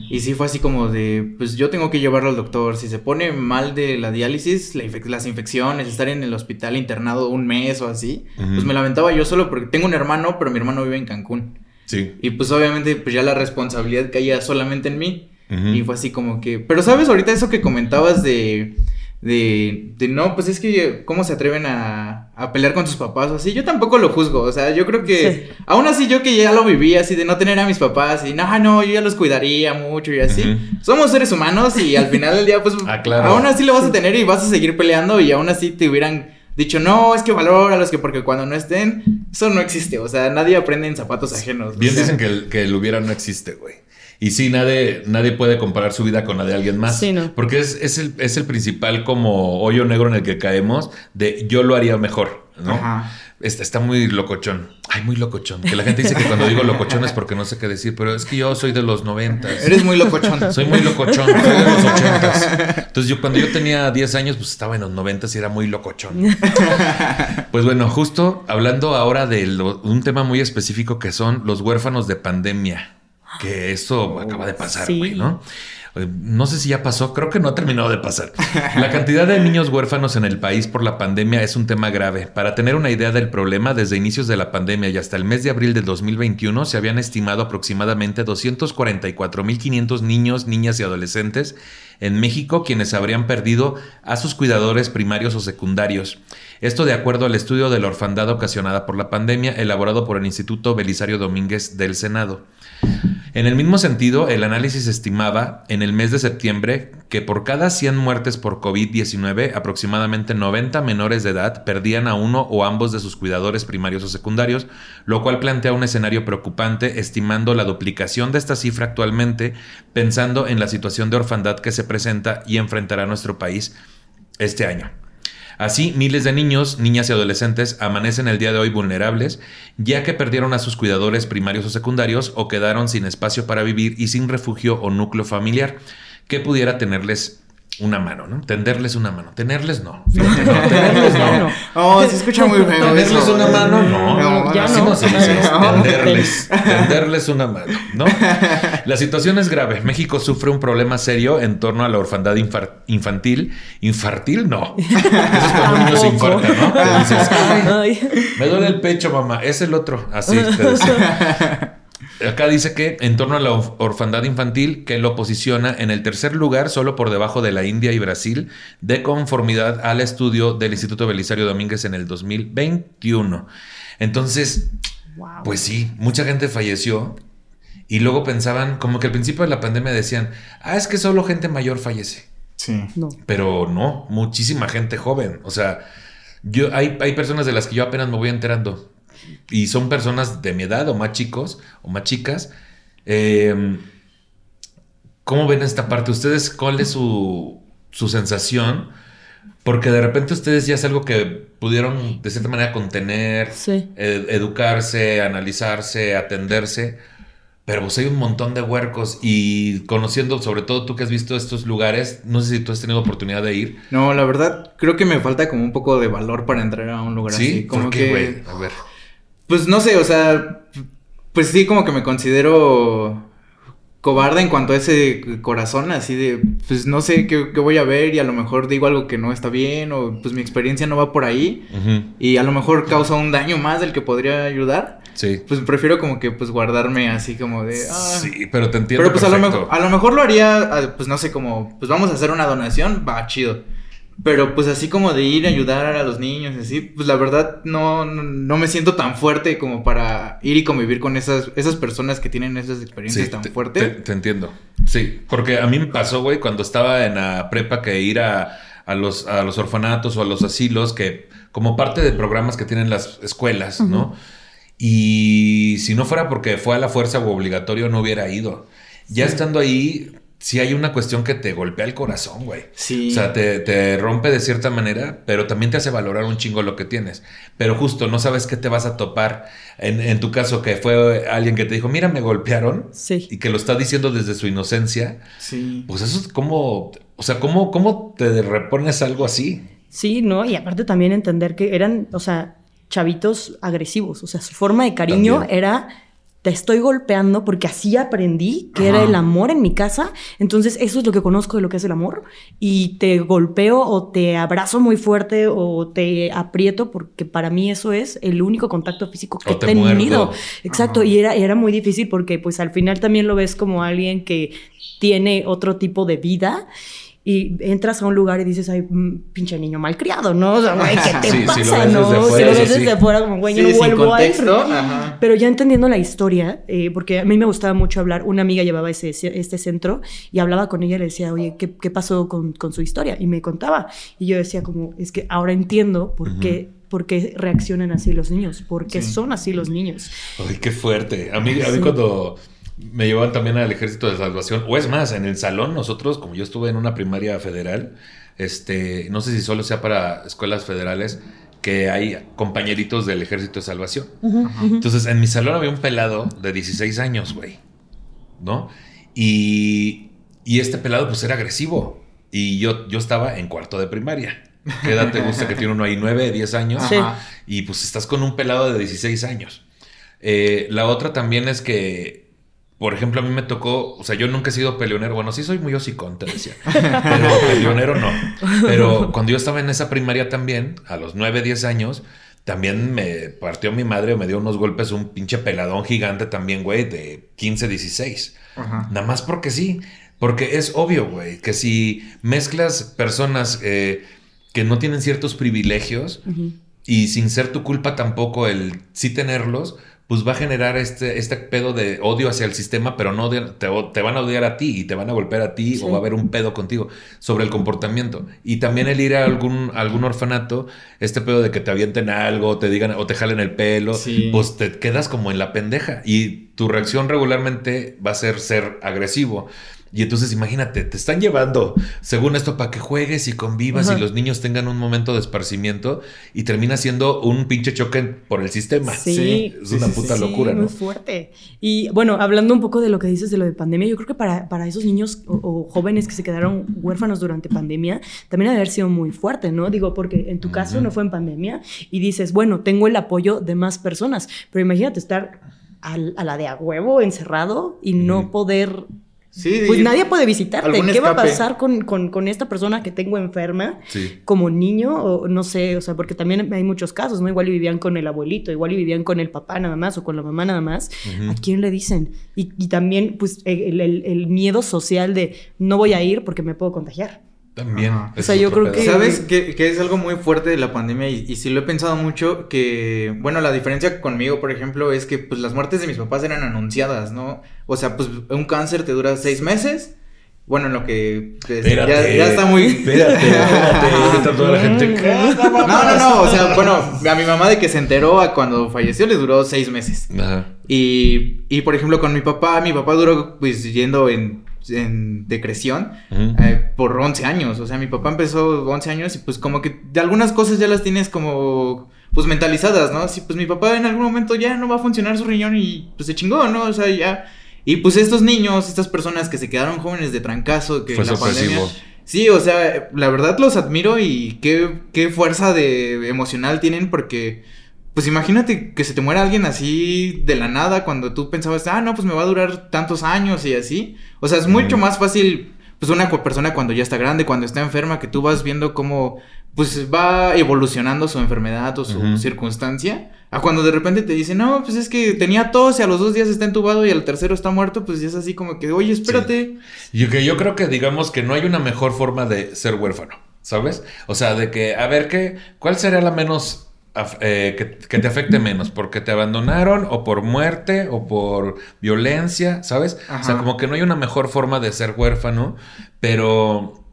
Y sí fue así como de, pues yo tengo que llevarlo al doctor. Si se pone mal de la diálisis, la infec- las infecciones, estar en el hospital internado un mes o así, pues me la aventaba yo solo porque tengo un hermano, pero mi hermano vive en Cancún. Sí. Y pues obviamente pues ya la responsabilidad caía solamente en mí. Y fue así como que... Pero sabes, ahorita eso que comentabas de... De, de no, pues es que cómo se atreven a, a pelear con sus papás o así, yo tampoco lo juzgo, o sea, yo creo que Sí. aún así yo que ya lo viví así de no tener a mis papás y no, no, yo ya los cuidaría mucho y así. Somos seres humanos y al final del día pues Ah, claro. aún así lo vas a tener y vas a seguir peleando y aún así te hubieran dicho, no, es que valóralos que porque cuando no estén, eso no existe, o sea, nadie aprende en zapatos ajenos. Bien o sea. dicen que el, que el hubiera no existe, güey. Y sí, nadie, nadie puede comparar su vida con la de alguien más. Sí, no. Porque es, es, el, es el principal como hoyo negro en el que caemos de yo lo haría mejor, ¿no? Ajá. Está, está muy locochón. Ay, muy locochón. Que la gente dice que cuando digo locochón es porque no sé qué decir, pero es que yo soy de los noventas. Eres muy locochón. Soy muy locochón, soy de los ochentas. Entonces yo cuando yo tenía 10 años, pues estaba en los noventas y era muy locochón. Pues bueno, justo hablando ahora de lo- un tema muy específico que son los huérfanos de pandemia. Que eso acaba de pasar, Sí. güey, ¿no? Eh, No sé si ya pasó, creo que no ha terminado de pasar. La cantidad de niños huérfanos en el país por la pandemia es un tema grave. Para tener una idea del problema, desde inicios de la pandemia y hasta el mes de abril del 2021 se habían estimado aproximadamente 244.500 niños, niñas y adolescentes en México quienes habrían perdido a sus cuidadores primarios o secundarios. Esto de acuerdo al estudio de la orfandad ocasionada por la pandemia elaborado por el Instituto Belisario Domínguez del Senado. En el mismo sentido, el análisis estimaba en el mes de septiembre que por cada 100 muertes por COVID-19, aproximadamente 90 menores de edad perdían a uno o ambos de sus cuidadores primarios o secundarios, lo cual plantea un escenario preocupante, estimando la duplicación de esta cifra actualmente, pensando en la situación de orfandad que se presenta y enfrentará nuestro país este año. Así, miles de niños, niñas y adolescentes amanecen el día de hoy vulnerables, ya que perdieron a sus cuidadores primarios o secundarios o quedaron sin espacio para vivir y sin refugio o núcleo familiar. Que pudiera tenerles una mano, ¿no? Tenderles una mano. Tenerles no. Fíjate, no, tenerles no. Oh, se escucha muy feo. Tenderles eso. una mano, no, No, ya así no. no se dice, tenderles, tenderles una mano, ¿no? La situación es grave. México sufre un problema serio en torno a la orfandad infar- infantil. ¿Infartil? No. Eso es cuando un niño se infarta, ¿no? Que dices, "Ay, Ay. me duele el pecho, mamá. Es el otro. Así te decía. Acá dice que en torno a la orf- orfandad infantil, que lo posiciona en el tercer lugar, solo por debajo de la India y Brasil, de conformidad al estudio del Instituto Belisario Domínguez en el 2021. Entonces, Wow. pues sí, mucha gente falleció. Y luego pensaban, como que al principio de la pandemia decían, ah, es que solo gente mayor fallece. Sí. No. Pero no, muchísima gente joven. O sea, yo hay, hay personas de las que yo apenas me voy enterando. Y son personas de mi edad o más chicos o más chicas. Eh, ¿Cómo ven esta parte? ¿Ustedes cuál es su, su sensación? Porque de repente ustedes ya es algo que pudieron de cierta manera contener, Sí. ed- educarse, analizarse, atenderse. Pero pues hay un montón de huercos y conociendo, sobre todo tú que has visto estos lugares, no sé si tú has tenido oportunidad de ir. No, la verdad, creo que me falta como un poco de valor para entrar a un lugar ¿Sí? así. Como ¿Por qué, que. güey? A ver. Pues no sé, o sea. Pues sí, como que me considero cobarde en cuanto a ese corazón, así de, pues no sé qué, qué voy a ver y a lo mejor digo algo que no está bien o pues mi experiencia no va por ahí y a lo mejor causa un daño más del que podría ayudar. Sí. Pues prefiero como que pues guardarme así como de... ah. Sí, pero te entiendo. Pero pues a lo, a lo mejor lo haría, ah, pues no sé, como, pues vamos a hacer una donación, va chido. Pero pues así como de ir a ayudar a los niños, así, pues la verdad no, no, no me siento tan fuerte como para ir y convivir con esas, esas personas que tienen esas experiencias Sí, tan te- fuertes. Te, te entiendo. Sí, porque a mí me pasó, güey, cuando estaba en la prepa que ir a, a los, a los orfanatos o a los asilos, que como parte de programas que tienen las escuelas, ¿no? Y si no fuera porque fue a la fuerza o obligatorio, no hubiera ido. Ya estando ahí, sí hay una cuestión que te golpea el corazón, güey. Sí. O sea, te, te rompe de cierta manera, pero también te hace valorar un chingo lo que tienes. Pero justo no sabes qué te vas a topar. En, en tu caso, que fue alguien que te dijo, mira, me golpearon. Sí. Y que lo está diciendo desde su inocencia. sí. Pues eso es como, o sea, ¿cómo, cómo te repones algo así? Sí, ¿no? Y aparte también entender que eran, o sea, chavitos agresivos. O sea, su forma de cariño También. era, te estoy golpeando porque así aprendí que era el amor en mi casa. Entonces, eso es lo que conozco de lo que es el amor. Y te golpeo o te abrazo muy fuerte o te aprieto porque para mí eso es el único contacto físico que he te tenido. muerdo. Exacto. Ajá. Y era, era muy difícil porque pues al final también lo ves como alguien que tiene otro tipo de vida. Y entras a un lugar y dices, ay, mm, pinche niño malcriado, ¿no? O sea, güey, ¿qué te Sí, si lo pasa, ves no? desde si lo ves desde fuera, como, güey, yo no vuelvo a ir. Pero ya entendiendo la historia, eh, porque a mí me gustaba mucho hablar, una amiga llevaba ese, este centro y hablaba con ella y le decía, oye, ¿qué, qué pasó con, con su historia? Y me contaba. Y yo decía como, es que ahora entiendo por qué... ¿Por qué reaccionan así los niños? ¿Por qué Sí. son así los niños? Ay, qué fuerte. A mí, a mí Sí. cuando me llevaban también al ejército de salvación, o es más, en el salón nosotros, como yo estuve en una primaria federal, este, no sé si solo sea para escuelas federales, que hay compañeritos del ejército de salvación. Entonces, en mi salón había un pelado de 16 años, güey. ¿No? Y, y este pelado, pues era agresivo. Y yo, yo estaba en cuarto de primaria. ¿Qué edad te gusta que tiene uno ahí? ¿9, 10 años? Sí. Ajá. Y pues estás con un pelado de 16 años. Eh, la otra también es que, por ejemplo, a mí me tocó, o sea, yo nunca he sido peleonero. Bueno, sí soy muy hocicón, te decía. Pero peleonero no. Pero cuando yo estaba en esa primaria también, a los 9, 10 años, también me partió mi madre o me dio unos golpes un pinche peladón gigante también, güey, de 15, 16. Ajá. Nada más porque sí. Porque es obvio, güey, que si mezclas personas eh, que no tienen ciertos privilegios y sin ser tu culpa tampoco el sí tenerlos, pues va a generar este, este pedo de odio hacia el sistema, pero no de- te, te van a odiar a ti y te van a golpear a ti Sí. o va a haber un pedo contigo sobre el comportamiento. Y también el ir a algún, algún orfanato, este pedo de que te avienten algo, te digan o te jalen el pelo, Sí. pues te quedas como en la pendeja y tu reacción regularmente va a ser ser agresivo. Y entonces imagínate, te están llevando, según esto, para que juegues y convivas Ajá. y los niños tengan un momento de esparcimiento y termina siendo un pinche choque por el sistema. Sí. Sí, Es una sí, puta sí. locura, muy ¿no? fuerte. Y bueno, hablando un poco de lo que dices de lo de pandemia, yo creo que para, para esos niños o, o jóvenes que se quedaron huérfanos durante pandemia, también ha de haber sido muy fuerte, ¿no? Digo, porque en tu caso no fue en pandemia y dices, bueno, tengo el apoyo de más personas, pero imagínate estar al- a, la de a huevo encerrado y no poder... Sí, Pues nadie puede visitarte. ¿Qué va a pasar con, con- con esta persona que tengo enferma? Sí. como niño, o no sé, o sea, porque también hay muchos casos, ¿no? Igual y vivían con el abuelito, igual y vivían con el papá nada más o con la mamá nada más. ¿A quién le dicen? Y, y también, pues, el, el- el miedo social de no voy a ir porque me puedo contagiar. También. Ajá. O sea, yo creo pedo. que- ¿Sabes que, que es algo muy fuerte de la pandemia? Y, y sí lo he pensado mucho, que, bueno, la diferencia conmigo, por ejemplo, es que pues las muertes de mis papás eran anunciadas, ¿no? O sea, pues un cáncer te dura seis meses. Bueno, en lo que pues, ya, Espérate. ya está muy... Espérate, espérate. Toda la gente. No, no, no, o sea, bueno, a mi mamá de que se enteró a cuando falleció le duró seis meses. Ajá. Y, y por ejemplo, con mi papá, mi papá duró pues yendo en, en decreción eh, por 11 años. O sea, mi papá empezó 11 años y pues como que de algunas cosas ya las tienes como pues mentalizadas, ¿no? Sí, pues mi papá en algún momento ya no va a funcionar su riñón y pues se chingó, ¿no? O sea, ya... Y pues estos niños, estas personas que se quedaron jóvenes de trancazo, que Fue la pandemia... sorpresivo. Sí, o sea, la verdad los admiro y qué, qué fuerza de emocional tienen porque, pues imagínate que se te muera alguien así de la nada cuando tú pensabas, ah, no, pues me va a durar tantos años y así. O sea, es mucho más fácil, pues una persona cuando ya está grande, cuando está enferma, que tú vas viendo cómo, pues va evolucionando su enfermedad o su circunstancia. A cuando de repente te dicen, no, pues es que tenía tos y a los dos días está entubado y al tercero está muerto, pues ya es así como que, oye, espérate. Y que yo creo que digamos que no hay una mejor forma de ser huérfano. ¿sabes? O sea, de que, a ver, ¿qué, ¿cuál sería la menos eh, que, que, te afecte menos? ¿Porque te abandonaron o por muerte o por violencia? ¿Sabes? O sea, como que no hay una mejor forma de ser huérfano, pero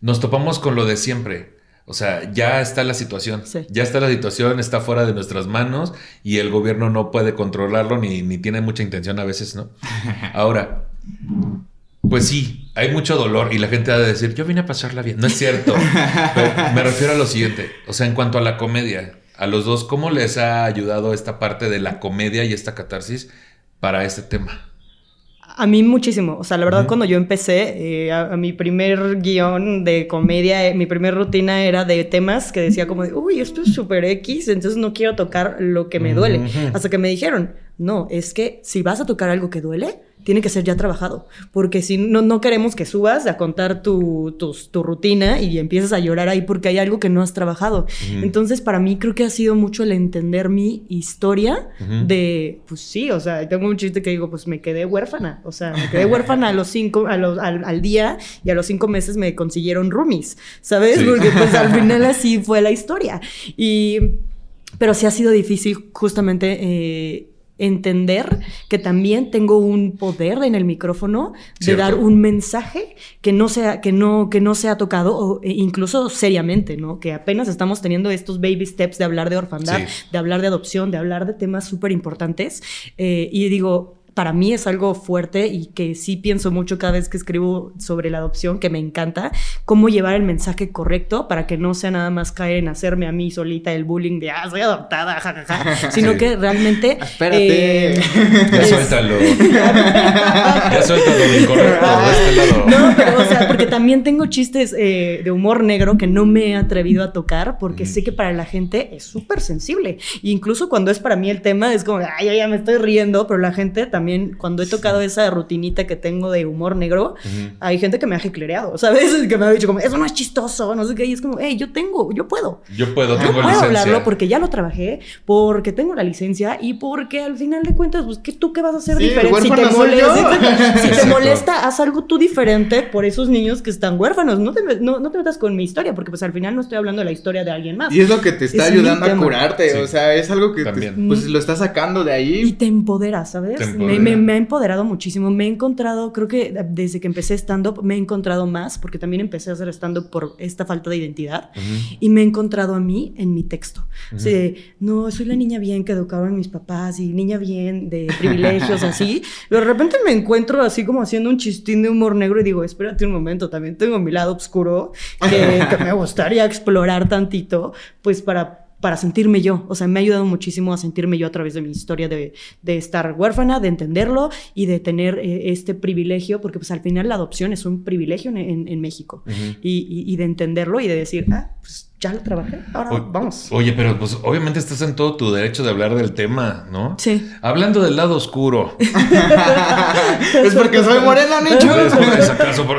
nos topamos con lo de siempre. O sea, ya está la situación. Ya está la situación, está fuera de nuestras manos y el gobierno no puede controlarlo ni, ni tiene mucha intención a veces, ¿no? Ahora, pues sí, hay mucho dolor y la gente ha de decir, yo vine a pasarla bien. No es cierto. me refiero a lo siguiente. O sea, en cuanto a la comedia, a los dos, ¿cómo les ha ayudado esta parte de la comedia y esta catarsis para este tema? A mí muchísimo. O sea, la verdad, cuando yo empecé, eh, a, mi primer guion de comedia, eh, mi primera rutina era de temas que decía como de, uy, esto es súper X, entonces no quiero tocar lo que me duele. Hasta que me dijeron, no, es que si vas a tocar algo que duele, tiene que ser ya trabajado, porque si no, no queremos que subas a contar tu, tu, rutina y empieces a llorar ahí porque hay algo que no has trabajado. Entonces, para mí creo que ha sido mucho el entender mi historia de, pues sí, o sea, tengo un chiste que digo, pues me quedé huérfana, o sea, me quedé huérfana a los cinco, a los, al, día y a los cinco meses me consiguieron roomies, ¿sabes? Porque pues al final así fue la historia. Y, pero sí ha sido difícil justamente... Eh, entender que también tengo un poder en el micrófono de dar un mensaje que no sea que no que no se ha tocado o e incluso seriamente, ¿no? Que apenas estamos teniendo estos baby steps de hablar de orfandad, de hablar de adopción, de hablar de temas súper importantes eh, y digo para mí es algo fuerte y que sí pienso mucho cada vez que escribo sobre la adopción, que me encanta, cómo llevar el mensaje correcto para que no sea nada más caer en hacerme a mí solita el bullying de, ah, soy adoptada, jajaja, sino que realmente... Espérate. Eh, ya suéltalo. ya suéltalo de incorrecto de este lado. No, pero o sea, porque también tengo chistes eh, de humor negro que no me he atrevido a tocar porque sé que para la gente es súper sensible. E incluso cuando es para mí el tema es como, ay, ya me estoy riendo, pero la gente también también cuando he tocado esa rutinita que tengo de humor negro, hay gente que me ha jiclereado, ¿sabes? Que me ha dicho como, eso no es chistoso, no sé qué, y es como, hey, yo tengo, yo puedo. Yo puedo, tengo yo puedo hablarlo porque ya lo trabajé, porque tengo la licencia y porque al final de cuentas, pues, ¿qué, ¿tú qué vas a hacer diferente? Si te, molesta, si te molesta, haz algo tú diferente por esos niños que están huérfanos. No te, no, no te metas con mi historia, porque pues al final no estoy hablando de la historia de alguien más. Y es lo que te está ayudando a curarte, o sea, es algo que pues lo está sacando de ahí. Y te empodera, ¿sabes? Me, ha empoderado muchísimo. Me he encontrado, creo que desde que empecé stand-up, me he encontrado más, porque también empecé a hacer stand-up por esta falta de identidad, y me he encontrado a mí en mi texto. no, soy la niña bien que educaban mis papás y niña bien de privilegios, así. Pero de repente me encuentro así como haciendo un chistín de humor negro y digo, espérate un momento, también tengo mi lado oscuro que me gustaría explorar tantito, pues para para sentirme yo. O sea, me ha ayudado muchísimo a sentirme yo a través de mi historia de, de estar huérfana, de entenderlo y de tener eh, este privilegio, porque pues al final la adopción es un privilegio en, en, México. y, y, de entenderlo y de decir, ah, pues ya lo trabajé, ahora vamos. Oye, pero pues obviamente estás en todo tu derecho de hablar del tema, ¿no? Sí. Hablando del lado oscuro. es porque soy moreno, nicho. Es por eso acaso,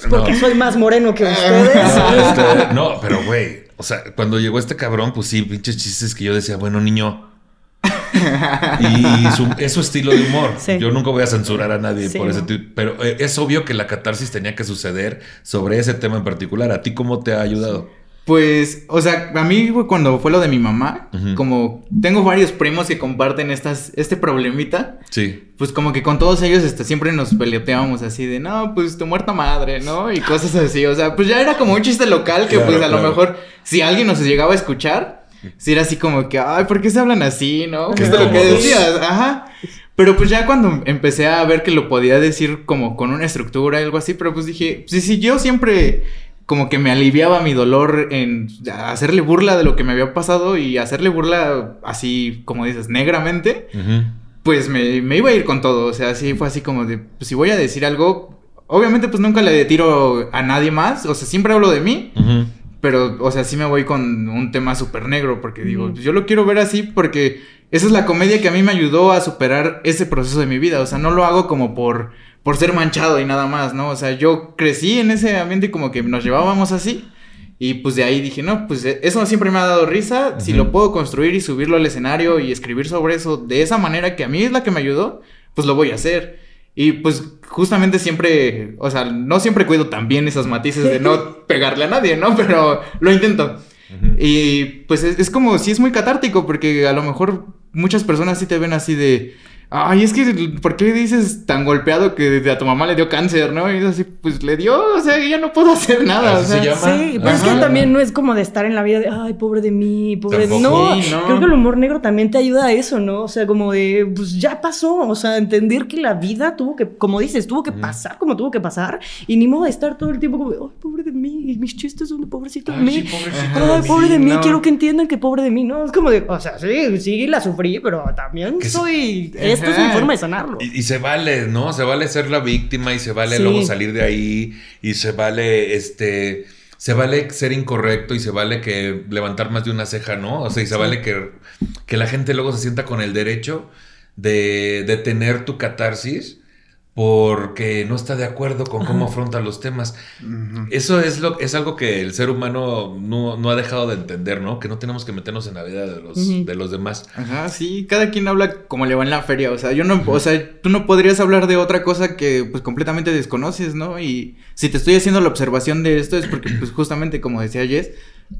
porque soy más moreno que ustedes. Este, no, pero güey, o sea, cuando llegó este cabrón, pues sí, pinches chistes que yo decía, bueno, niño. y, es su estilo de humor. Yo nunca voy a censurar a nadie por ese tipo. Pero eh, es obvio que la catarsis tenía que suceder sobre ese tema en particular. ¿A ti cómo te ha ayudado? Pues, o sea, a mí cuando fue lo de mi mamá, como tengo varios primos que comparten estas, este problemita. Sí. Pues como que con todos ellos este, siempre nos peleoteábamos así de, no, pues tu muerta madre, ¿no? Y cosas así. O sea, pues ya era como un chiste local que pues a lo mejor si alguien nos llegaba a escuchar, si era así como que, ay, ¿por qué se hablan así, no? ¿Qué es lo que decías? Ajá. Pero pues ya cuando empecé a ver que lo podía decir como con una estructura, algo así, pero pues dije, sí, sí, yo siempre como que me aliviaba mi dolor en hacerle burla de lo que me había pasado y hacerle burla así, como dices, negramente, pues me, iba a ir con todo. O sea, sí fue así como de, pues si voy a decir algo, obviamente pues nunca le tiro a nadie más, o sea, siempre hablo de mí. Pero, o sea, sí me voy con un tema súper negro, porque digo, pues yo lo quiero ver así porque esa es la comedia que a mí me ayudó a superar ese proceso de mi vida. O sea, no lo hago como por por ser manchado y nada más, ¿no? O sea, yo crecí en ese ambiente como que nos llevábamos así. Y pues de ahí dije, no, pues eh, eso siempre me ha dado risa. Si lo puedo construir y subirlo al escenario y escribir sobre eso de esa manera que a mí es la que me ayudó, pues lo voy a hacer. Y pues justamente siempre, o sea, no siempre cuido también esos matices de no pegarle a nadie, ¿no? Pero lo intento. Y pues es, es como, sí es muy catártico porque a lo mejor muchas personas sí te ven así de... Ay, es que, ¿por qué dices tan golpeado que a tu mamá le dio cáncer, no? Y es así, pues le dio, o sea, ya no puedo hacer nada. Así o sea, se llama. Sí, pero es que también no es como de estar en la vida de, ay, pobre de mí, pobre de mí. No, Sí, no. creo que el humor negro también te ayuda a eso, ¿no? O sea, como de, pues ya pasó, o sea, entender que la vida tuvo que, como dices, tuvo que pasar como tuvo que pasar y ni modo de estar todo el tiempo como, de, ay, pobre de mí, y mis chistes son de pobrecito de Ay, mí. sí, pobrecito Ay, de pobre mí, de mí, no. quiero que entiendan que pobre de mí, ¿no? Es como de, o sea, sí, sí, la sufrí, pero también Que soy, esto es mi forma de sanarlo. Y, y se vale, ¿no? Se vale ser la víctima y se vale Sí. luego salir de ahí y se vale, este, se vale ser incorrecto y se vale que levantar más de una ceja, ¿no? O sea, y se vale que, que la gente luego se sienta con el derecho de, de tener tu catarsis porque no está de acuerdo con cómo afronta los temas. Eso es lo es algo que el ser humano no, no ha dejado de entender, ¿no? Que no tenemos que meternos en la vida de los, de los demás. Ajá, sí, cada quien habla como le va en la feria, o sea, yo no, o sea, tú no podrías hablar de otra cosa que pues completamente desconoces, ¿no? Y si te estoy haciendo la observación de esto es porque pues justamente como decía Jess,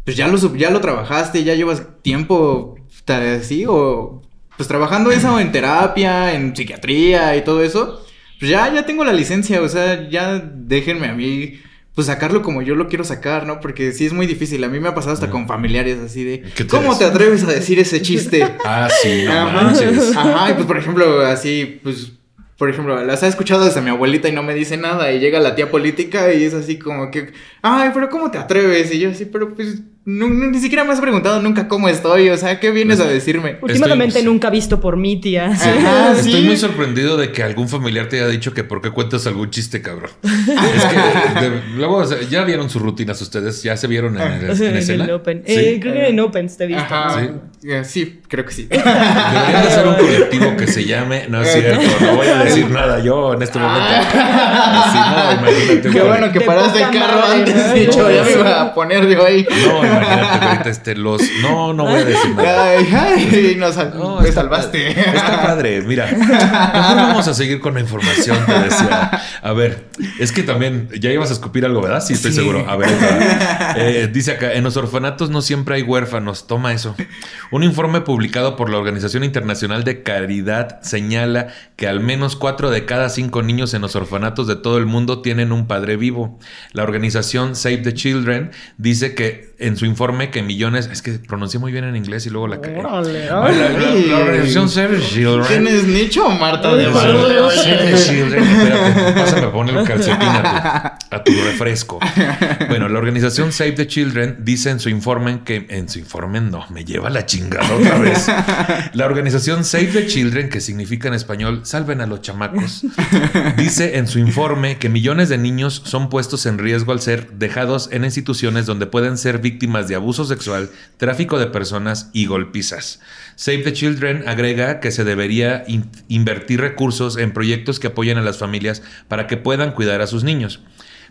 pues ya lo ya lo trabajaste, ya llevas tiempo así o pues trabajando eso en terapia, en psiquiatría y todo eso, pues ya ya tengo la licencia, o sea, ya déjenme a mí pues sacarlo como yo lo quiero sacar, ¿no? Porque sí es muy difícil. A mí me ha pasado hasta con familiares así de, ¿Qué te ¿cómo te atreves a decir ese chiste? Ah, sí, no Ajá. manches. Ajá, y pues por ejemplo, así, pues, por ejemplo, las ha escuchado desde mi abuelita y no me dice nada. Y llega la tía política y es así como que, ay, pero ¿cómo te atreves? Y yo así, pero pues, no- no- ni siquiera me has preguntado nunca cómo estoy. O sea, ¿qué vienes a decirme? Últimamente Estoy- nunca visto por mi tía. sí. Ajá, Estoy muy sorprendido de que algún familiar te haya dicho que por qué cuentas algún chiste, cabrón. es que de- luego o sea, ya vieron sus rutinas ustedes, ya se vieron en, el, en en escena. el Open. Sí. Eh, creo que en Opens te he visto. Ajá, Sí. eh, sí, creo que sí. Deberían de ser un colectivo que se llame, no es cierto, no voy a decir nada yo en este momento. Así, no, imagínate. Qué bueno que De paraste el carro madre, antes, ¿no? dicho, ya me iba a poner yo ahí. No, imagínate que ahorita este, los. No, no voy a decir nada. Ay, ay, nos sal- No, me está salvaste. padre. Está padre, mira. Mejor vamos a seguir con la información, te decía. A ver, es que también ya ibas a escupir algo, ¿verdad? Sí, estoy Sí. seguro. A ver. Eh, dice acá, en los orfanatos no siempre hay huérfanos. Toma eso. Un informe publicado por la Organización Internacional de Caridad señala que al menos cuatro de cada cinco niños en los orfanatos de todo el mundo tienen un padre vivo. La organización Save the Children dice que en su informe que millones, es que pronuncié muy bien en inglés y luego la cagué. Órale, órale. La, organización Save the Children. ¿Tienes nicho o Marta de Baile? Save the Children. Espérate, pásame a ponerle un calcetín a tu, a tu refresco. Bueno, la organización Save the Children dice en su informe que. En su informe no, me lleva la chingada otra vez. La organización Save the Children, que significa en español salven a los chamacos, dice en su informe que millones de niños son puestos en riesgo al ser dejados en instituciones donde pueden ser víctimas de abuso sexual, tráfico de personas y golpizas. Save the Children agrega que se debería in- invertir recursos en proyectos que apoyen a las familias para que puedan cuidar a sus niños.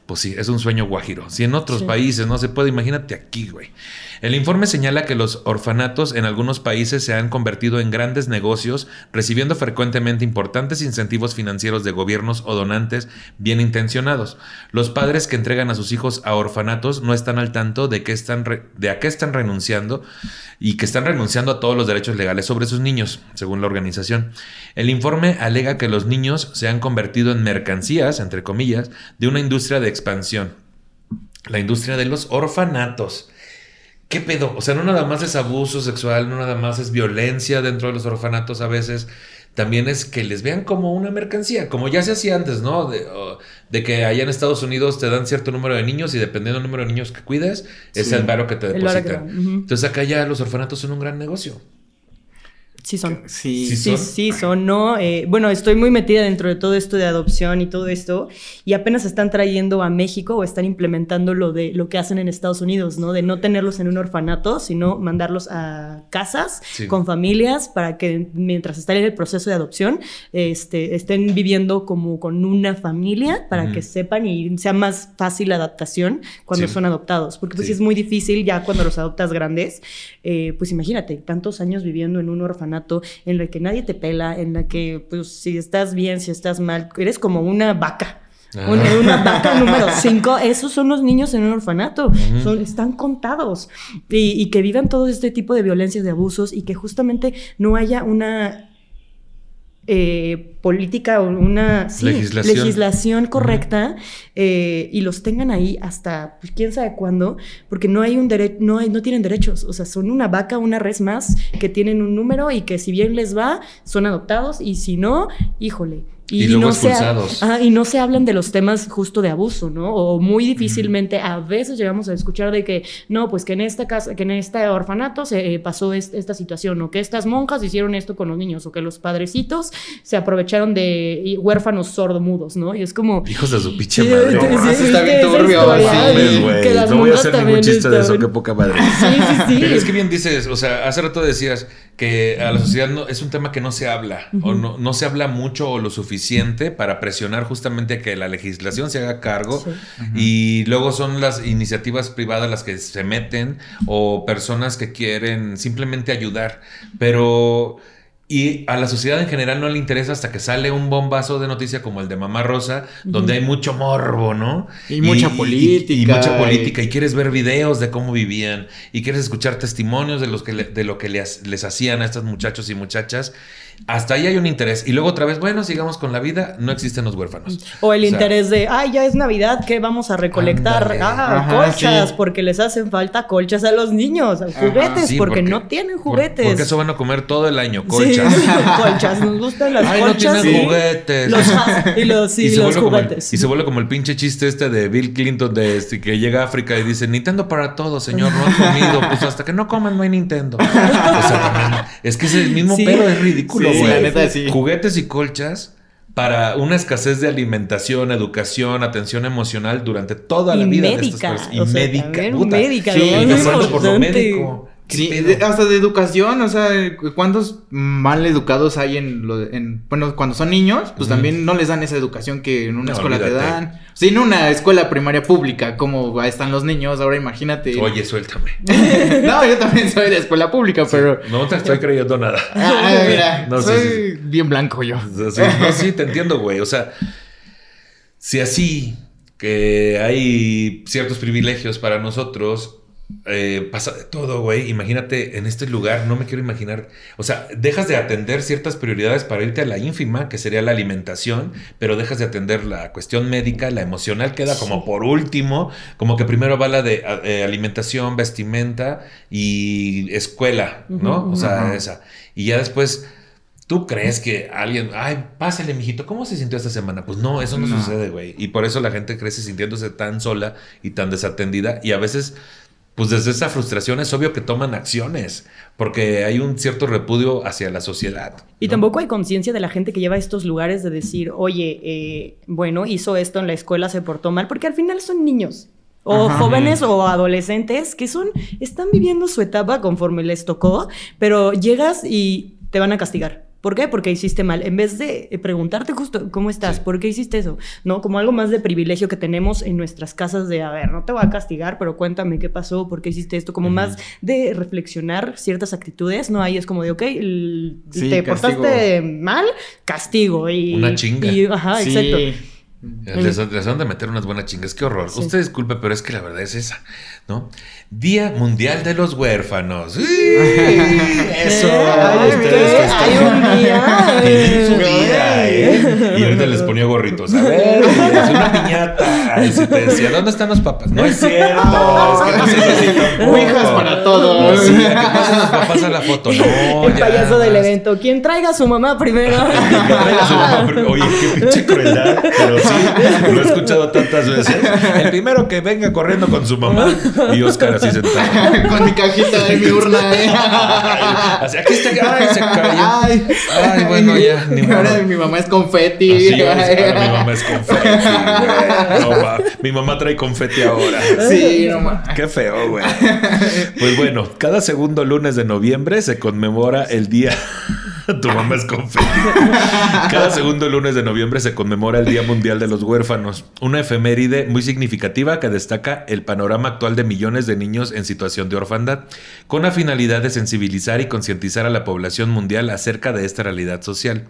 Pues sí, es un sueño guajiro. Si en otros Sí. países no se puede, imagínate aquí, güey. El informe señala que los orfanatos en algunos países se han convertido en grandes negocios, recibiendo frecuentemente importantes incentivos financieros de gobiernos o donantes bien intencionados. Los padres que entregan a sus hijos a orfanatos no están al tanto de, que están de a qué están renunciando y que están renunciando a todos los derechos legales sobre sus niños, según la organización. El informe alega que los niños se han convertido en mercancías, entre comillas, de una industria de expansión. La industria de los orfanatos. ¿Qué pedo? O sea, no nada más es abuso sexual, no nada más es violencia dentro de los orfanatos a veces. También es que les vean como una mercancía, como ya se hacía antes, ¿no? De, que allá en Estados Unidos te dan cierto número de niños y dependiendo del número de niños que cuides, es el varo que te que depositan. Entonces acá ya los orfanatos son un gran negocio. Sí son. Sí. Sí, Sí, son. sí, son, ¿no? Eh, bueno, estoy muy metida dentro de todo esto de adopción y todo esto, y apenas están trayendo a México o están implementando lo de lo que hacen en Estados Unidos, ¿no? De no tenerlos en un orfanato, sino mandarlos a casas Sí. con familias para que mientras están en el proceso de adopción, este, estén viviendo como con una familia para Ujú. que sepan y sea más fácil la adaptación cuando Sí. son adoptados, porque pues Sí. es muy difícil ya cuando los adoptas grandes, eh, pues imagínate, tantos años viviendo en un orfanato orfanato en la que nadie te pela, en la que, pues, si estás bien, si estás mal, eres como una vaca. Una, una vaca número 5, esos son los niños en un orfanato, son, están contados. Y, y que vivan todo este tipo de violencias, de abusos y que justamente no haya una eh, política o una sí, Legislación. legislación correcta eh, y los tengan ahí hasta pues, quién sabe cuándo, porque no hay un derecho, no, hay, no tienen derechos, o sea, son una vaca, una res más que tienen un número y que si bien les va, son adoptados y si no, híjole. Y luego no se y no se hablan de los temas justo de abuso, ¿no? O muy difícilmente, a veces llegamos a escuchar de que, no, pues que en esta casa, que en este orfanato se eh, pasó es- esta situación, o que estas monjas hicieron esto con los niños, o que los padrecitos se aprovecharon de huérfanos sordomudos, ¿no? Y es como... Hijos de su pinche madre. No, sí, eso está bien ¿viste esa turbio, No voy a monjas hacer ningún también chiste de eso, qué poca madre. Sí, sí, sí. Pero es que bien dices, o sea, hace rato decías que a la sociedad no, es un tema que no se habla, o no, no se habla mucho o lo suficiente para presionar justamente a que la legislación se haga cargo. Sí. Y luego son las iniciativas privadas las que se meten o personas que quieren simplemente ayudar. Pero. Y a la sociedad en general no le interesa hasta que sale un bombazo de noticia como el de Mamá Rosa, donde hay mucho morbo, ¿no? Y mucha Y, política, mucha y- política. Y quieres ver videos de cómo vivían. Y quieres escuchar testimonios de, los que le- de lo que les, les hacían a estos muchachos y muchachas. Hasta ahí hay un interés. Y luego otra vez, bueno, sigamos con la vida. No existen los huérfanos. O el sea, interés de, ay, ya es Navidad, ¿qué vamos a recolectar? Ándale. Ah, Ajá, colchas, sí. porque les hacen falta colchas a los niños, juguetes, Sí, porque, no tienen por- juguetes. Porque eso van a comer todo el año, Sí, colchas. colchas, nos gustan las Ay, no colchas. tienen y juguetes. Los, y los, sí, se los el- juguetes. y se vuelve como el pinche chiste este de Bill Clinton de este, que llega a África y dice Nintendo para todos, señor, no han comido. Pues hasta que no coman no hay Nintendo. O sea, también, es que es el mismo Sí. pedo, es ridículo, Sí, güey. la neta, sí. Juguetes y colchas para una escasez de alimentación, educación, atención emocional durante toda la Y vida médica, de estas personas. Y o sea, médica, puta. Sí, Y por lo médico. ¿Qué Sí, de- hasta de educación, o sea, ¿cuántos mal educados hay en, lo, en bueno, cuando son niños? Pues también no les dan esa educación que en una No, escuela te dan. Sí, en una escuela primaria pública, como están los niños, ahora imagínate. Oye, suéltame. no, yo también soy de escuela pública, pero... No te estoy creyendo nada. Ah, mira, No, soy sí, bien blanco yo. O sea, sí, no, sí, te entiendo, güey. O sea, si así que hay ciertos privilegios para nosotros, eh, pasa de todo, güey. Imagínate en este lugar, no me quiero imaginar. O sea, dejas de atender ciertas prioridades para irte a la ínfima, que sería la alimentación, pero dejas de atender la cuestión médica, la emocional queda como por último, como que primero va la de eh, alimentación, vestimenta y escuela, ¿no? O sea, esa. Y ya después. ¿Tú crees que alguien, ay, pásale, mijito, ¿cómo se sintió esta semana? Pues no, eso no, No. sucede, güey. Y por eso la gente crece sintiéndose tan sola y tan desatendida. Y a veces, pues desde esa frustración es obvio que toman acciones, porque hay un cierto repudio hacia la sociedad. Y tampoco hay conciencia de la gente que lleva a estos lugares de decir, oye, eh, bueno, hizo esto en la escuela, se portó mal, porque al final son niños. O Ajá. jóvenes o adolescentes que son, están viviendo su etapa conforme les tocó, pero llegas y te van a castigar. ¿Por qué? Porque hiciste mal. En vez de eh, preguntarte justo cómo estás, Sí. ¿por qué hiciste eso? ¿No? Como algo más de privilegio que tenemos en nuestras casas de, a ver, no te voy a castigar, pero cuéntame qué pasó, por qué hiciste esto. Como más de reflexionar ciertas actitudes, ¿no? Ahí es como de, ok, el- Sí, te castigo. portaste mal, castigo. Y, Una chinga. y- ajá, Sí. exacto. Les, les han de meter unas buenas chingas. Qué horror. Sí. Usted disculpe, pero es que la verdad es esa, ¿no? Día Mundial de los Huérfanos. ¡Sí! Eso. Ay, Ustedes que están- Hay un día. ¿Eh? Y ahorita les ponía gorritos. A ver, y es una piñata. Ay, si te decía, ¿dónde están los papás? No es cierto. Es que no seas así tampoco. Ouijas para todos. Sí, ¿a qué pasan los papás a la foto? No, el ya, payaso del más. evento. ¿ Quién traiga a su mamá primero? Traiga a su mamá, porque, Oye, qué pinche crueldad. Pero sí, lo he escuchado tantas veces. El primero que venga corriendo con su mamá y Oscar así sentado. Con mi cajita de mi urna, eh. Así, aquí está. Ay, se cayó. Ay, Ay, bueno, ya, ni. Ahora mi mamá es confeti. Así, Oscar, mi mamá es confeti. güey. No, va. Mi mamá trae confeti ahora. Sí, no ma- Qué feo, güey. Pues bueno, cada segundo lunes de noviembre se conmemora el día Tu mamá es confeti. Cada segundo lunes de noviembre se conmemora el Día Mundial de los Huérfanos, una efeméride muy significativa que destaca el panorama actual de millones de niños en situación de orfandad, con la finalidad de sensibilizar y concientizar a la población mundial acerca de esta realidad social.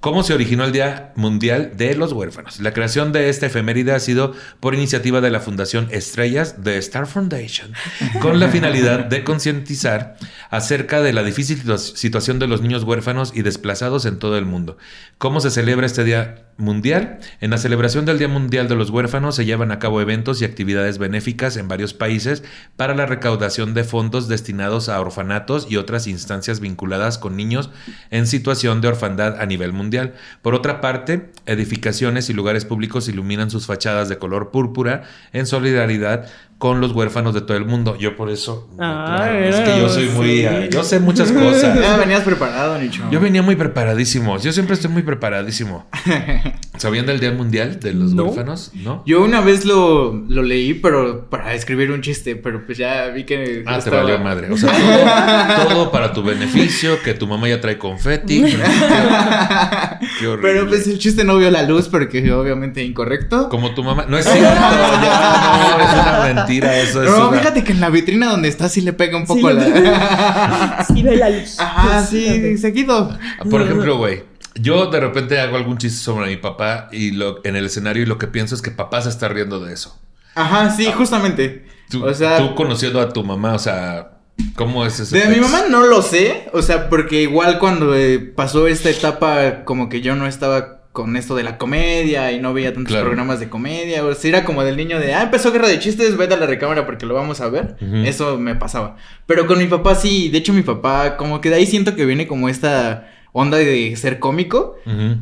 ¿Cómo se originó el Día Mundial de los Huérfanos? La creación de esta efeméride ha sido por iniciativa de la Fundación Estrellas de Star Foundation, con la finalidad de concientizar acerca de la difícil situación de los niños huérfanos y desplazados en todo el mundo. ¿Cómo se celebra este Día Mundial? En la celebración del Día Mundial de los Huérfanos se llevan a cabo eventos y actividades benéficas en varios países para la recaudación de fondos destinados a orfanatos y otras instancias vinculadas con niños en situación de orfandad a nivel mundial. Por otra parte, edificaciones y lugares públicos iluminan sus fachadas de color púrpura en solidaridad con los huérfanos de todo el mundo. Yo por eso. Ah, es que yo soy muy. sí. yo sé muchas cosas. Ya venías preparado, Nicho. Yo venía muy preparadísimo. Yo siempre estoy muy preparadísimo. ¿Sabían del Día Mundial de los No. huérfanos? ¿No? Yo una vez lo, lo leí, pero para escribir un chiste, pero pues ya vi que. Ah, te estaba- valió madre. O sea, todo, todo para tu beneficio, que tu mamá ya trae confeti. Qué, qué horrible. Pero pues el chiste no vio la luz porque obviamente incorrecto. Como tu mamá. No es cierto. ya, no, es una mentira. Eso es No, una- fíjate que en la vitrina donde está sí le pega un Sí, poco le la. Sí ve la luz. Ajá, sí, seguido. Por ejemplo, güey. Yo de repente hago algún chiste sobre mi papá y lo, en el escenario y lo que pienso es que papá se está riendo de eso. Ajá, sí, justamente. Tú, o sea, tú conociendo a tu mamá, o sea, ¿cómo es ese de mi mamá no lo sé. O sea, porque igual cuando eh, pasó esta etapa, como que yo no estaba con esto de la comedia y no veía tantos Claro. programas de comedia. O sea, era como del niño de, ah, empezó Guerra de Chistes, vete a la recámara porque lo vamos a ver. Eso me pasaba. Pero con mi papá sí, de hecho mi papá, como que de ahí siento que viene como esta onda de ser cómico.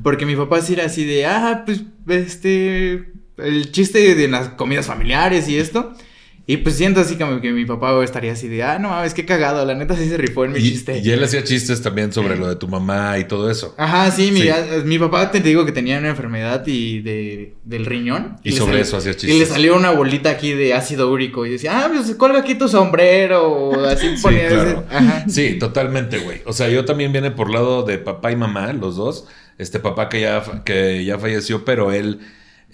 Porque mi papá sí era así de, ah, pues, este, el chiste de las comidas familiares y esto. Y pues siento así como que mi papá estaría así de, ah, no mames, qué cagado, la neta sí se rifó en mi Y, chiste. y él hacía chistes también sobre lo de tu mamá y todo eso. Ajá, sí, mi, Sí. a- mi papá te digo que tenía una enfermedad y de, del riñón. Y sobre salió- eso hacía Y le chistes. salió una bolita aquí de ácido úrico y decía, ah, pues cuelga aquí tu sombrero o así Sí, ponía claro. Ajá. Sí, totalmente, güey. O sea, yo también viene por lado de papá y mamá, los dos. Este papá que ya, que ya falleció, pero él,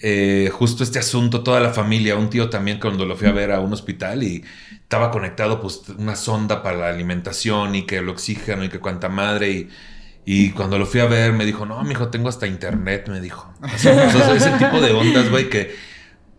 eh, justo este asunto, toda la familia, un tío también cuando lo fui a ver a un hospital y estaba conectado, pues, una sonda para la alimentación y que el oxígeno y que cuanta madre y... Y cuando lo fui a ver, me dijo, no, mijo, tengo hasta internet, me dijo. O sea, ese tipo de ondas, güey, que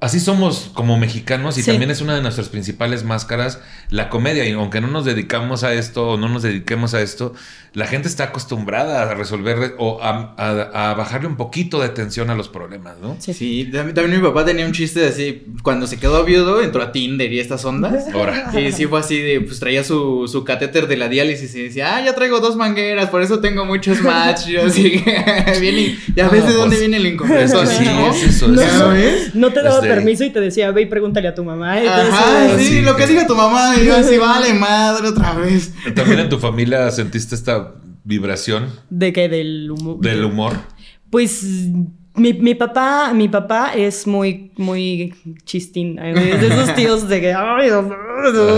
así somos como mexicanos y Sí. también es una de nuestras principales máscaras, la comedia. Y aunque no nos dedicamos a esto o no nos dediquemos a esto, la gente está acostumbrada a resolver o a, a- a bajarle un poquito de tensión a los problemas, ¿no? Sí. Sí, también, mi papá tenía un chiste así, cuando se quedó viudo, entró a Tinder y estas ondas. Ahora. Y sí fue así de, pues traía su, su catéter de la diálisis y decía, ah, ya traigo dos mangueras, por eso tengo muchos match. Y yo así, viene, ya ves No, de dónde pues, viene el inconveniente. que sí, ¿no? es eso. No, eso. ¿Sabes? No te daba permiso y te decía, ve y pregúntale a tu mamá. Entonces, Ajá, sí, sí, lo que que- diga tu mamá. Y yo así, vale, madre, otra vez. También en tu familia sentiste esta vibración ¿De qué? Del humor. del humor. Pues mi, mi papá, mi papá es muy, muy chistín. Es de esos tíos de que, ay,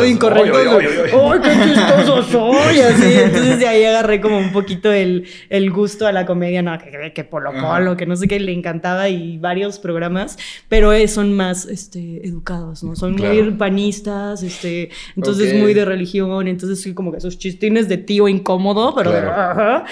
incorrecto. Ay, qué chistoso soy. Así. Entonces de ahí agarré como un poquito el, el gusto a la comedia. No, que, que Polo Polo, que no sé qué, le encantaba y varios programas. Pero eh, son más este, educados, ¿no? Son muy panistas, este, entonces muy de religión. Entonces sí, como que esos chistines de tío incómodo, pero Claro. ajá.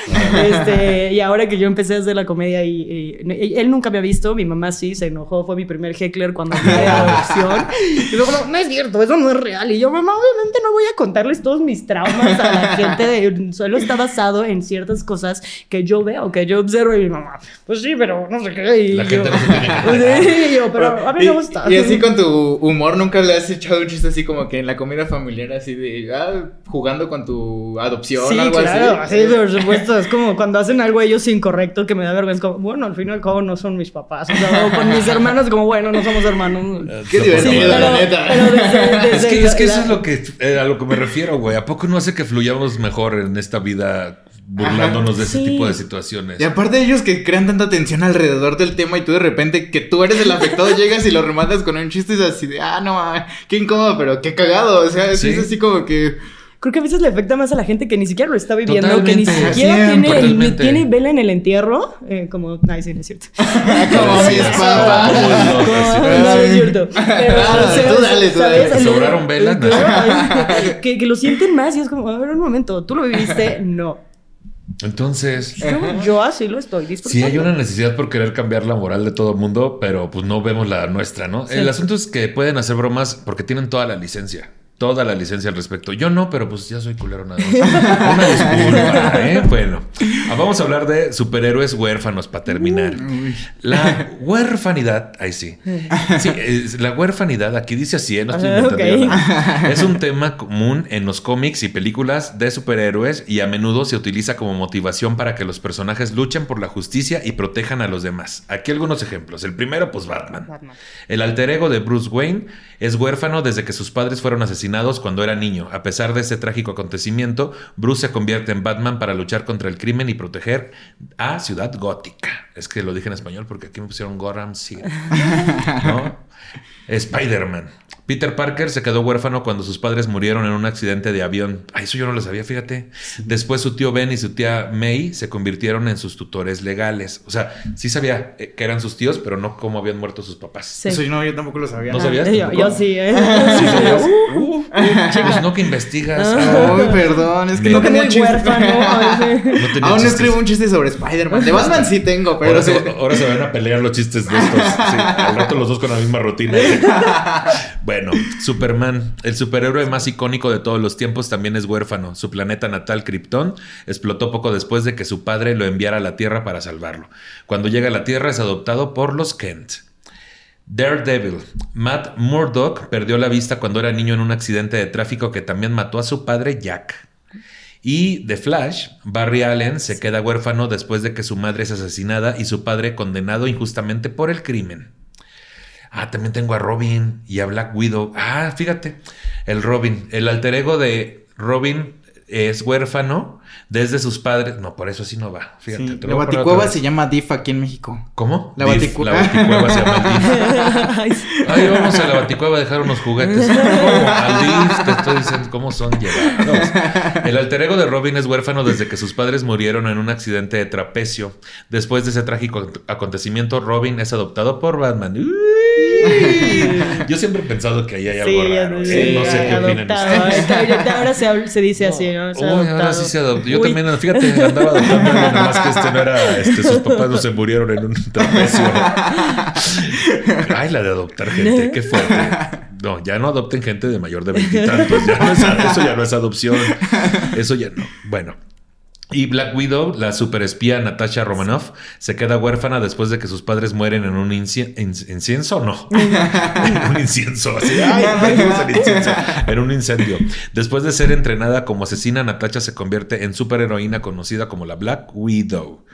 Este, y ahora que yo empecé a hacer la comedia y, y- él nunca me ha visto, mi mamá sí se enojó, fue mi primer heckler cuando fui de adopción. Y luego, no, no es cierto, eso no es real. Y yo, mamá, obviamente no voy a contarles todos mis traumas a la gente, de- solo está basado en ciertas cosas que yo veo, que yo observo y mi mamá, pues sí, pero no sé qué. Y La yo, gente no se tiene Sí, y yo, pero a mí me gusta. Y así con tu humor, nunca le has echado un chiste así como que en la comida familiar, así de ah, jugando con tu adopción Sí, algo claro, así. sí, por supuesto. Es como cuando hacen algo ellos incorrecto que me da vergüenza. Como, bueno, al fin y no son mis papás. O sea, o con mis hermanos, como, bueno, no somos hermanos. Qué No, divertido, Sí, la neta. pero desde, Es que, es que la- eso es lo que eh, a lo que me refiero, güey. ¿A poco no hace que fluyamos mejor en esta vida burlándonos de ese Sí. tipo de situaciones? Y aparte ellos que crean tanta tensión alrededor del tema y tú de repente que tú eres el afectado llegas y lo rematas con un chiste y es así de, ah, no, ah, qué incómodo, pero qué cagado. O sea. Sí. es así como que creo que a veces le afecta más a la gente que ni siquiera lo está viviendo, que ni Totalmente, siquiera tiene, Totalmente. tiene vela en el entierro, eh, como, ay, sí, no es cierto. Como mis papás. No, es cierto. Pero, Ah, o sea, tú dale, tú dale. ¿Te sobraron velas? No. Que, que lo sienten más y es como, a ver, un momento, ¿tú lo viviste? No. Entonces, Yo, yo así lo estoy disfrutando. sí hay una necesidad por querer cambiar la moral de todo el mundo, pero pues no vemos la nuestra, ¿no? Sí. El asunto es que pueden hacer bromas porque tienen toda la licencia. Toda la licencia al respecto. Yo no, pero pues ya soy culero nada más. Una disculpa, ¿eh? Bueno, ah, vamos a hablar de superhéroes huérfanos para terminar. Uy. La huerfanidad, ahí sí. Sí, es- la huerfanidad, aquí dice así, ¿eh? no estoy Ah, inventando nada. Es un tema común en los cómics y películas de superhéroes y a menudo se utiliza como motivación para que los personajes luchen por la justicia y protejan a los demás. Aquí algunos ejemplos. El primero, pues Batman. Batman. El alter ego de Bruce Wayne es huérfano desde que sus padres fueron asesinados cuando era niño. A pesar de ese trágico acontecimiento, Bruce se convierte en Batman para luchar contra el crimen y proteger a Ciudad Gótica. Es que lo dije en español porque aquí me pusieron Gotham City. ¿No? Spider-Man. Peter Parker se quedó huérfano cuando sus padres murieron en un accidente de avión. Ah, eso yo no lo sabía, fíjate. Después su tío Ben y su tía May se convirtieron en sus tutores legales. O sea, sí sabía eh, que eran sus tíos, pero no cómo habían muerto sus papás. Sí. Eso yo no, yo tampoco lo sabía. ¿No sabías? Yo, sí, ¿eh? Sí sabías. Uh, Uh, pues no que investigas. Ah. Ay, perdón, es que Mira. no tenía chiste. huérfano. No Aún no chistes. escribo un chiste sobre Spider-Man. De Batman sí tengo, pero... Ahora se, ahora se van a pelear los chistes de estos. Sí, al rato los dos con la misma rutina. Bueno, Superman, el superhéroe más icónico de todos los tiempos, también es huérfano. Su planeta natal, Krypton, explotó poco después de que su padre lo enviara a la Tierra para salvarlo. Cuando llega a la Tierra es adoptado por los Kent. Daredevil. Matt Murdock perdió la vista cuando era niño en un accidente de tráfico que también mató a su padre Jack. Y The Flash, Barry Allen se queda huérfano después de que su madre es asesinada y su padre condenado injustamente por el crimen. Ah, también tengo a Robin y a Black Widow. Ah, fíjate, el Robin, el alter ego de Robin es huérfano desde sus padres. No, por eso así no va. Fíjate, Sí, la baticueva se llama DIF aquí en México. ¿Cómo? La Diff, baticu- La baticueva se llama sí. Ay, vamos a la baticueva a dejar unos juguetes. ¿Cómo? Al DIF, te estoy diciendo cómo son llevados. El alter ego de Robin es huérfano desde que sus padres murieron en un accidente de trapecio. Después de ese trágico acontecimiento, Robin es adoptado por Batman. Uy. Yo siempre he pensado que ahí hay algo Sí, raro. sí, ¿eh? No sé qué opinan ustedes. Ahora se, dice así, ¿no? Se ha Uy, ahora sí se adoptó. Yo Uy. también, fíjate, andaba adoptando, nada más que este no era, este, sus papás no se murieron en un trapecio. Ay, la de adoptar gente, qué fuerte. No, ya no adopten gente de mayor de veintitantos. Ya no es, eso ya no es adopción. Eso ya no. Bueno. Y Black Widow, la superespía Natasha Romanoff, se queda huérfana después de que sus padres mueren en un inci- in- incienso, no, en un incienso, así, ay, dijimos el incienso, en un incendio. Después de ser entrenada como asesina, Natasha se convierte en superheroína conocida como la Black Widow.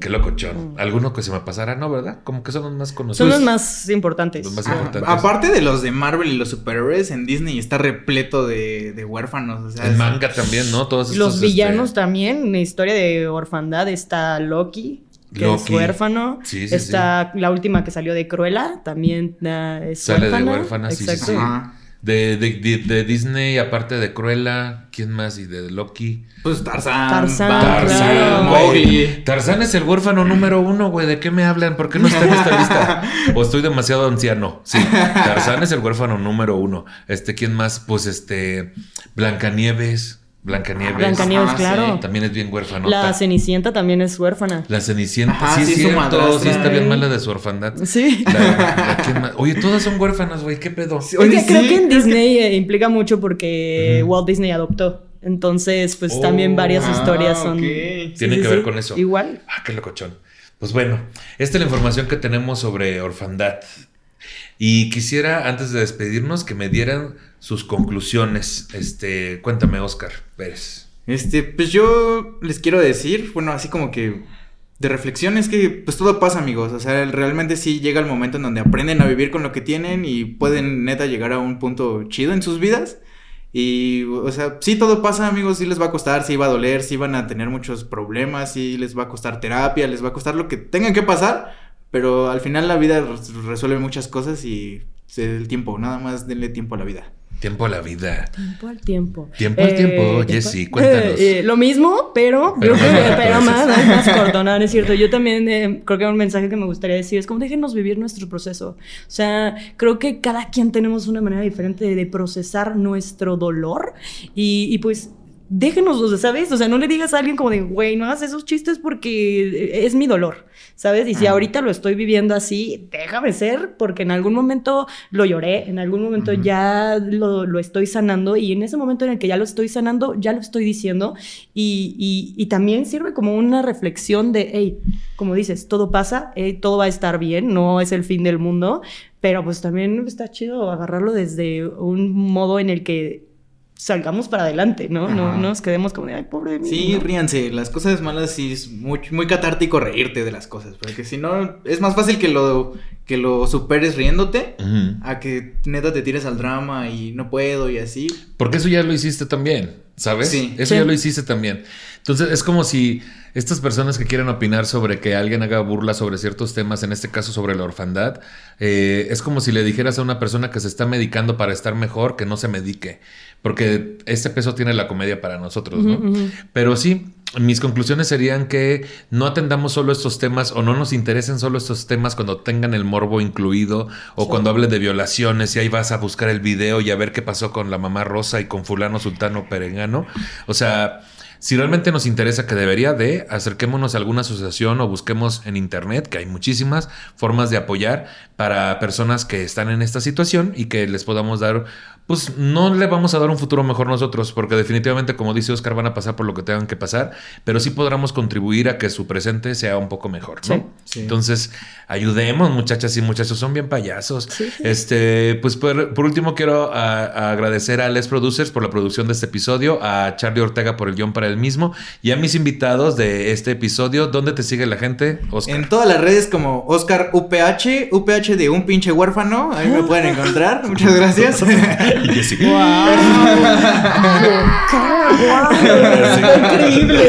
Qué locochón. Alguno que se me pasara, no, ¿verdad? Como que son los más Son conocidos. los más importantes. Los más Ah, importantes. aparte de los de Marvel y los superhéroes, en Disney está repleto de, de huérfanos. O sea, es- manga también, ¿no? Todos estos, Los este, villanos también, historia de orfandad está Loki, que Loki. es huérfano. Sí, sí, está la última que salió de Cruella, también es Sale de huérfana. huérfana, sí, sí, Exacto. sí. De, de, de- de Disney, aparte de Cruella, ¿quién más? Y de Loki. Pues Tarzán. Tarzán, Bambi, claro. Tarzán es el huérfano número uno, güey. ¿De qué me hablan? ¿Por qué no está en esta lista? O estoy demasiado anciano. Sí, Tarzán es el huérfano número uno. Este, ¿quién más? Pues este, Blancanieves. Blancanieves. Blancanieves, Ajá, claro. sí. También es bien huérfano. La Cenicienta también es huérfana. La Cenicienta. Ajá, sí, sí, cierto. Sí, está bien mala de su orfandad. Sí. Oye, todas son huérfanas, güey. ¿Qué pedo? Sí, Es Oye, que creo sí, que en Disney eh, implica mucho porque. Walt Disney adoptó. Entonces, pues Oh, también varias ah, historias son. ok. Sí, Tiene sí, que ver sí. con eso. Igual. Ah, qué locochón. Pues bueno, esta es la información que tenemos sobre orfandad. Y quisiera, antes de despedirnos, que me dieran sus conclusiones. Este, cuéntame, Oscar Pérez. Este, pues yo les quiero decir, bueno, así como que de reflexión es que pues todo pasa, amigos. O sea, realmente sí llega el momento en donde aprenden a vivir con lo que tienen y pueden neta llegar a un punto chido en sus vidas. Y, o sea, sí todo pasa, amigos, sí les va a costar, sí va a doler, sí van a tener muchos problemas, sí les va a costar terapia, les va a costar lo que tengan que pasar, pero al final la vida res- resuelve muchas cosas y se- el tiempo, nada más denle tiempo a la vida. Tiempo a la vida. Tiempo al tiempo. Tiempo al tiempo, Jessy, cuéntanos. Eh, lo mismo, pero, Pero yo pero a más, más corto, ¿no? No es cierto. Yo también eh, creo que un mensaje que me gustaría decir es como déjenos vivir nuestro proceso. O sea, creo que cada quien tenemos una manera diferente de, de procesar nuestro dolor y, y pues déjenos, o sea, ¿sabes? O sea, no le digas a alguien como de, güey, no hagas esos chistes porque es mi dolor, ¿sabes? Y si ahorita lo estoy viviendo así, déjame ser, porque en algún momento lo lloré, en algún momento ya lo, lo estoy sanando y en ese momento en el que ya lo estoy sanando, ya lo estoy diciendo y, y- y también sirve como una reflexión de, hey, como dices, todo pasa, hey, todo va a estar bien, no es el fin del mundo, pero pues también está chido agarrarlo desde un modo en el que salgamos para adelante, ¿no? No Ajá. no nos quedemos como de, ay, pobre de mí. Sí, ¿no? ríanse. Las cosas malas sí es muy, muy catártico reírte de las cosas. Porque si no, es más fácil que lo, que lo superes riéndote a que neta te tires al drama y no puedo y así. Porque eso ya lo hiciste también, ¿sabes? Sí. Eso Sí. ya lo hiciste también. Entonces es como si estas personas que quieren opinar sobre que alguien haga burla sobre ciertos temas, en este caso sobre la orfandad, eh, es como si le dijeras a una persona que se está medicando para estar mejor que no se medique. Porque este peso tiene la comedia para nosotros, ¿no? Pero sí, mis conclusiones serían que no atendamos solo estos temas o no nos interesen solo estos temas cuando tengan el morbo incluido o Sí. cuando hable de violaciones y ahí vas a buscar el video y a ver qué pasó con la mamá Rosa y con fulano sultano perengano. O sea, si realmente nos interesa que debería de, acerquémonos a alguna asociación o busquemos en internet, que hay muchísimas formas de apoyar para personas que están en esta situación y que les podamos dar pues no le vamos a dar un futuro mejor nosotros, porque definitivamente, como dice Oscar, van a pasar por lo que tengan que pasar, pero sí podremos contribuir a que su presente sea un poco mejor, ¿no? Sí. Sí. Entonces, ayudemos, muchachas y muchachos, son bien payasos. Sí, sí. Este, pues por, por último, quiero a- a agradecer a Les Producers por la producción de este episodio, a Charlie Ortega por el guion para el mismo, y a mis invitados de este episodio. ¿Dónde te sigue la gente, Oscar? En todas las redes como Oscar UPH, UPH de un pinche huérfano. Ahí me pueden encontrar. Muchas gracias. Y Jessica. Increíble.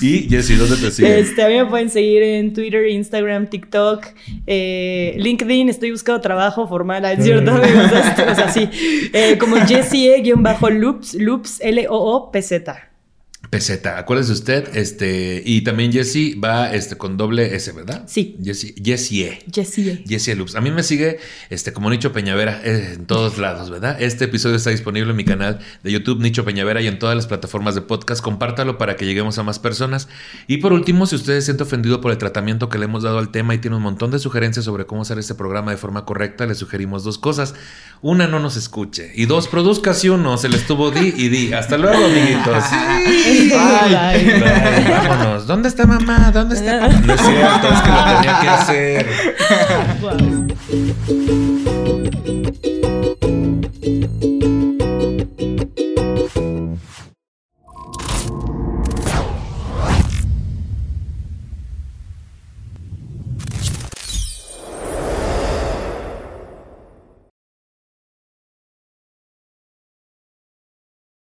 Y Jessy, ¿dónde te siguen? Este, a mí me pueden seguir en Twitter, Instagram, TikTok, eh, LinkedIn, estoy buscando trabajo formal, ¿es cierto? o sea, sí. Eh, como Jessie E-Loops, Loops, L-O-O-P-Z. Peseta, acuérdese usted, este, y también Jessy va este, con doble S, ¿verdad? Sí. Jessy, Jessy E. Jessie E. Loops. A mí me sigue este, como Nicho Peñavera eh, en todos lados, ¿verdad? Este episodio está disponible en mi canal de YouTube, Nicho Peñavera, y en todas las plataformas de podcast. Compártalo para que lleguemos a más personas. Y por último, si usted se siente ofendido por el tratamiento que le hemos dado al tema y tiene un montón de sugerencias sobre cómo hacer este programa de forma correcta, le sugerimos dos cosas. Una, no nos escuche. Y dos, produzcas y uno, se le estuvo di y di. Hasta luego, amiguitos. Bye. Bye, vámonos. ¿Dónde está mamá? ¿Dónde está papá? No es cierto, es que lo tenía que hacer.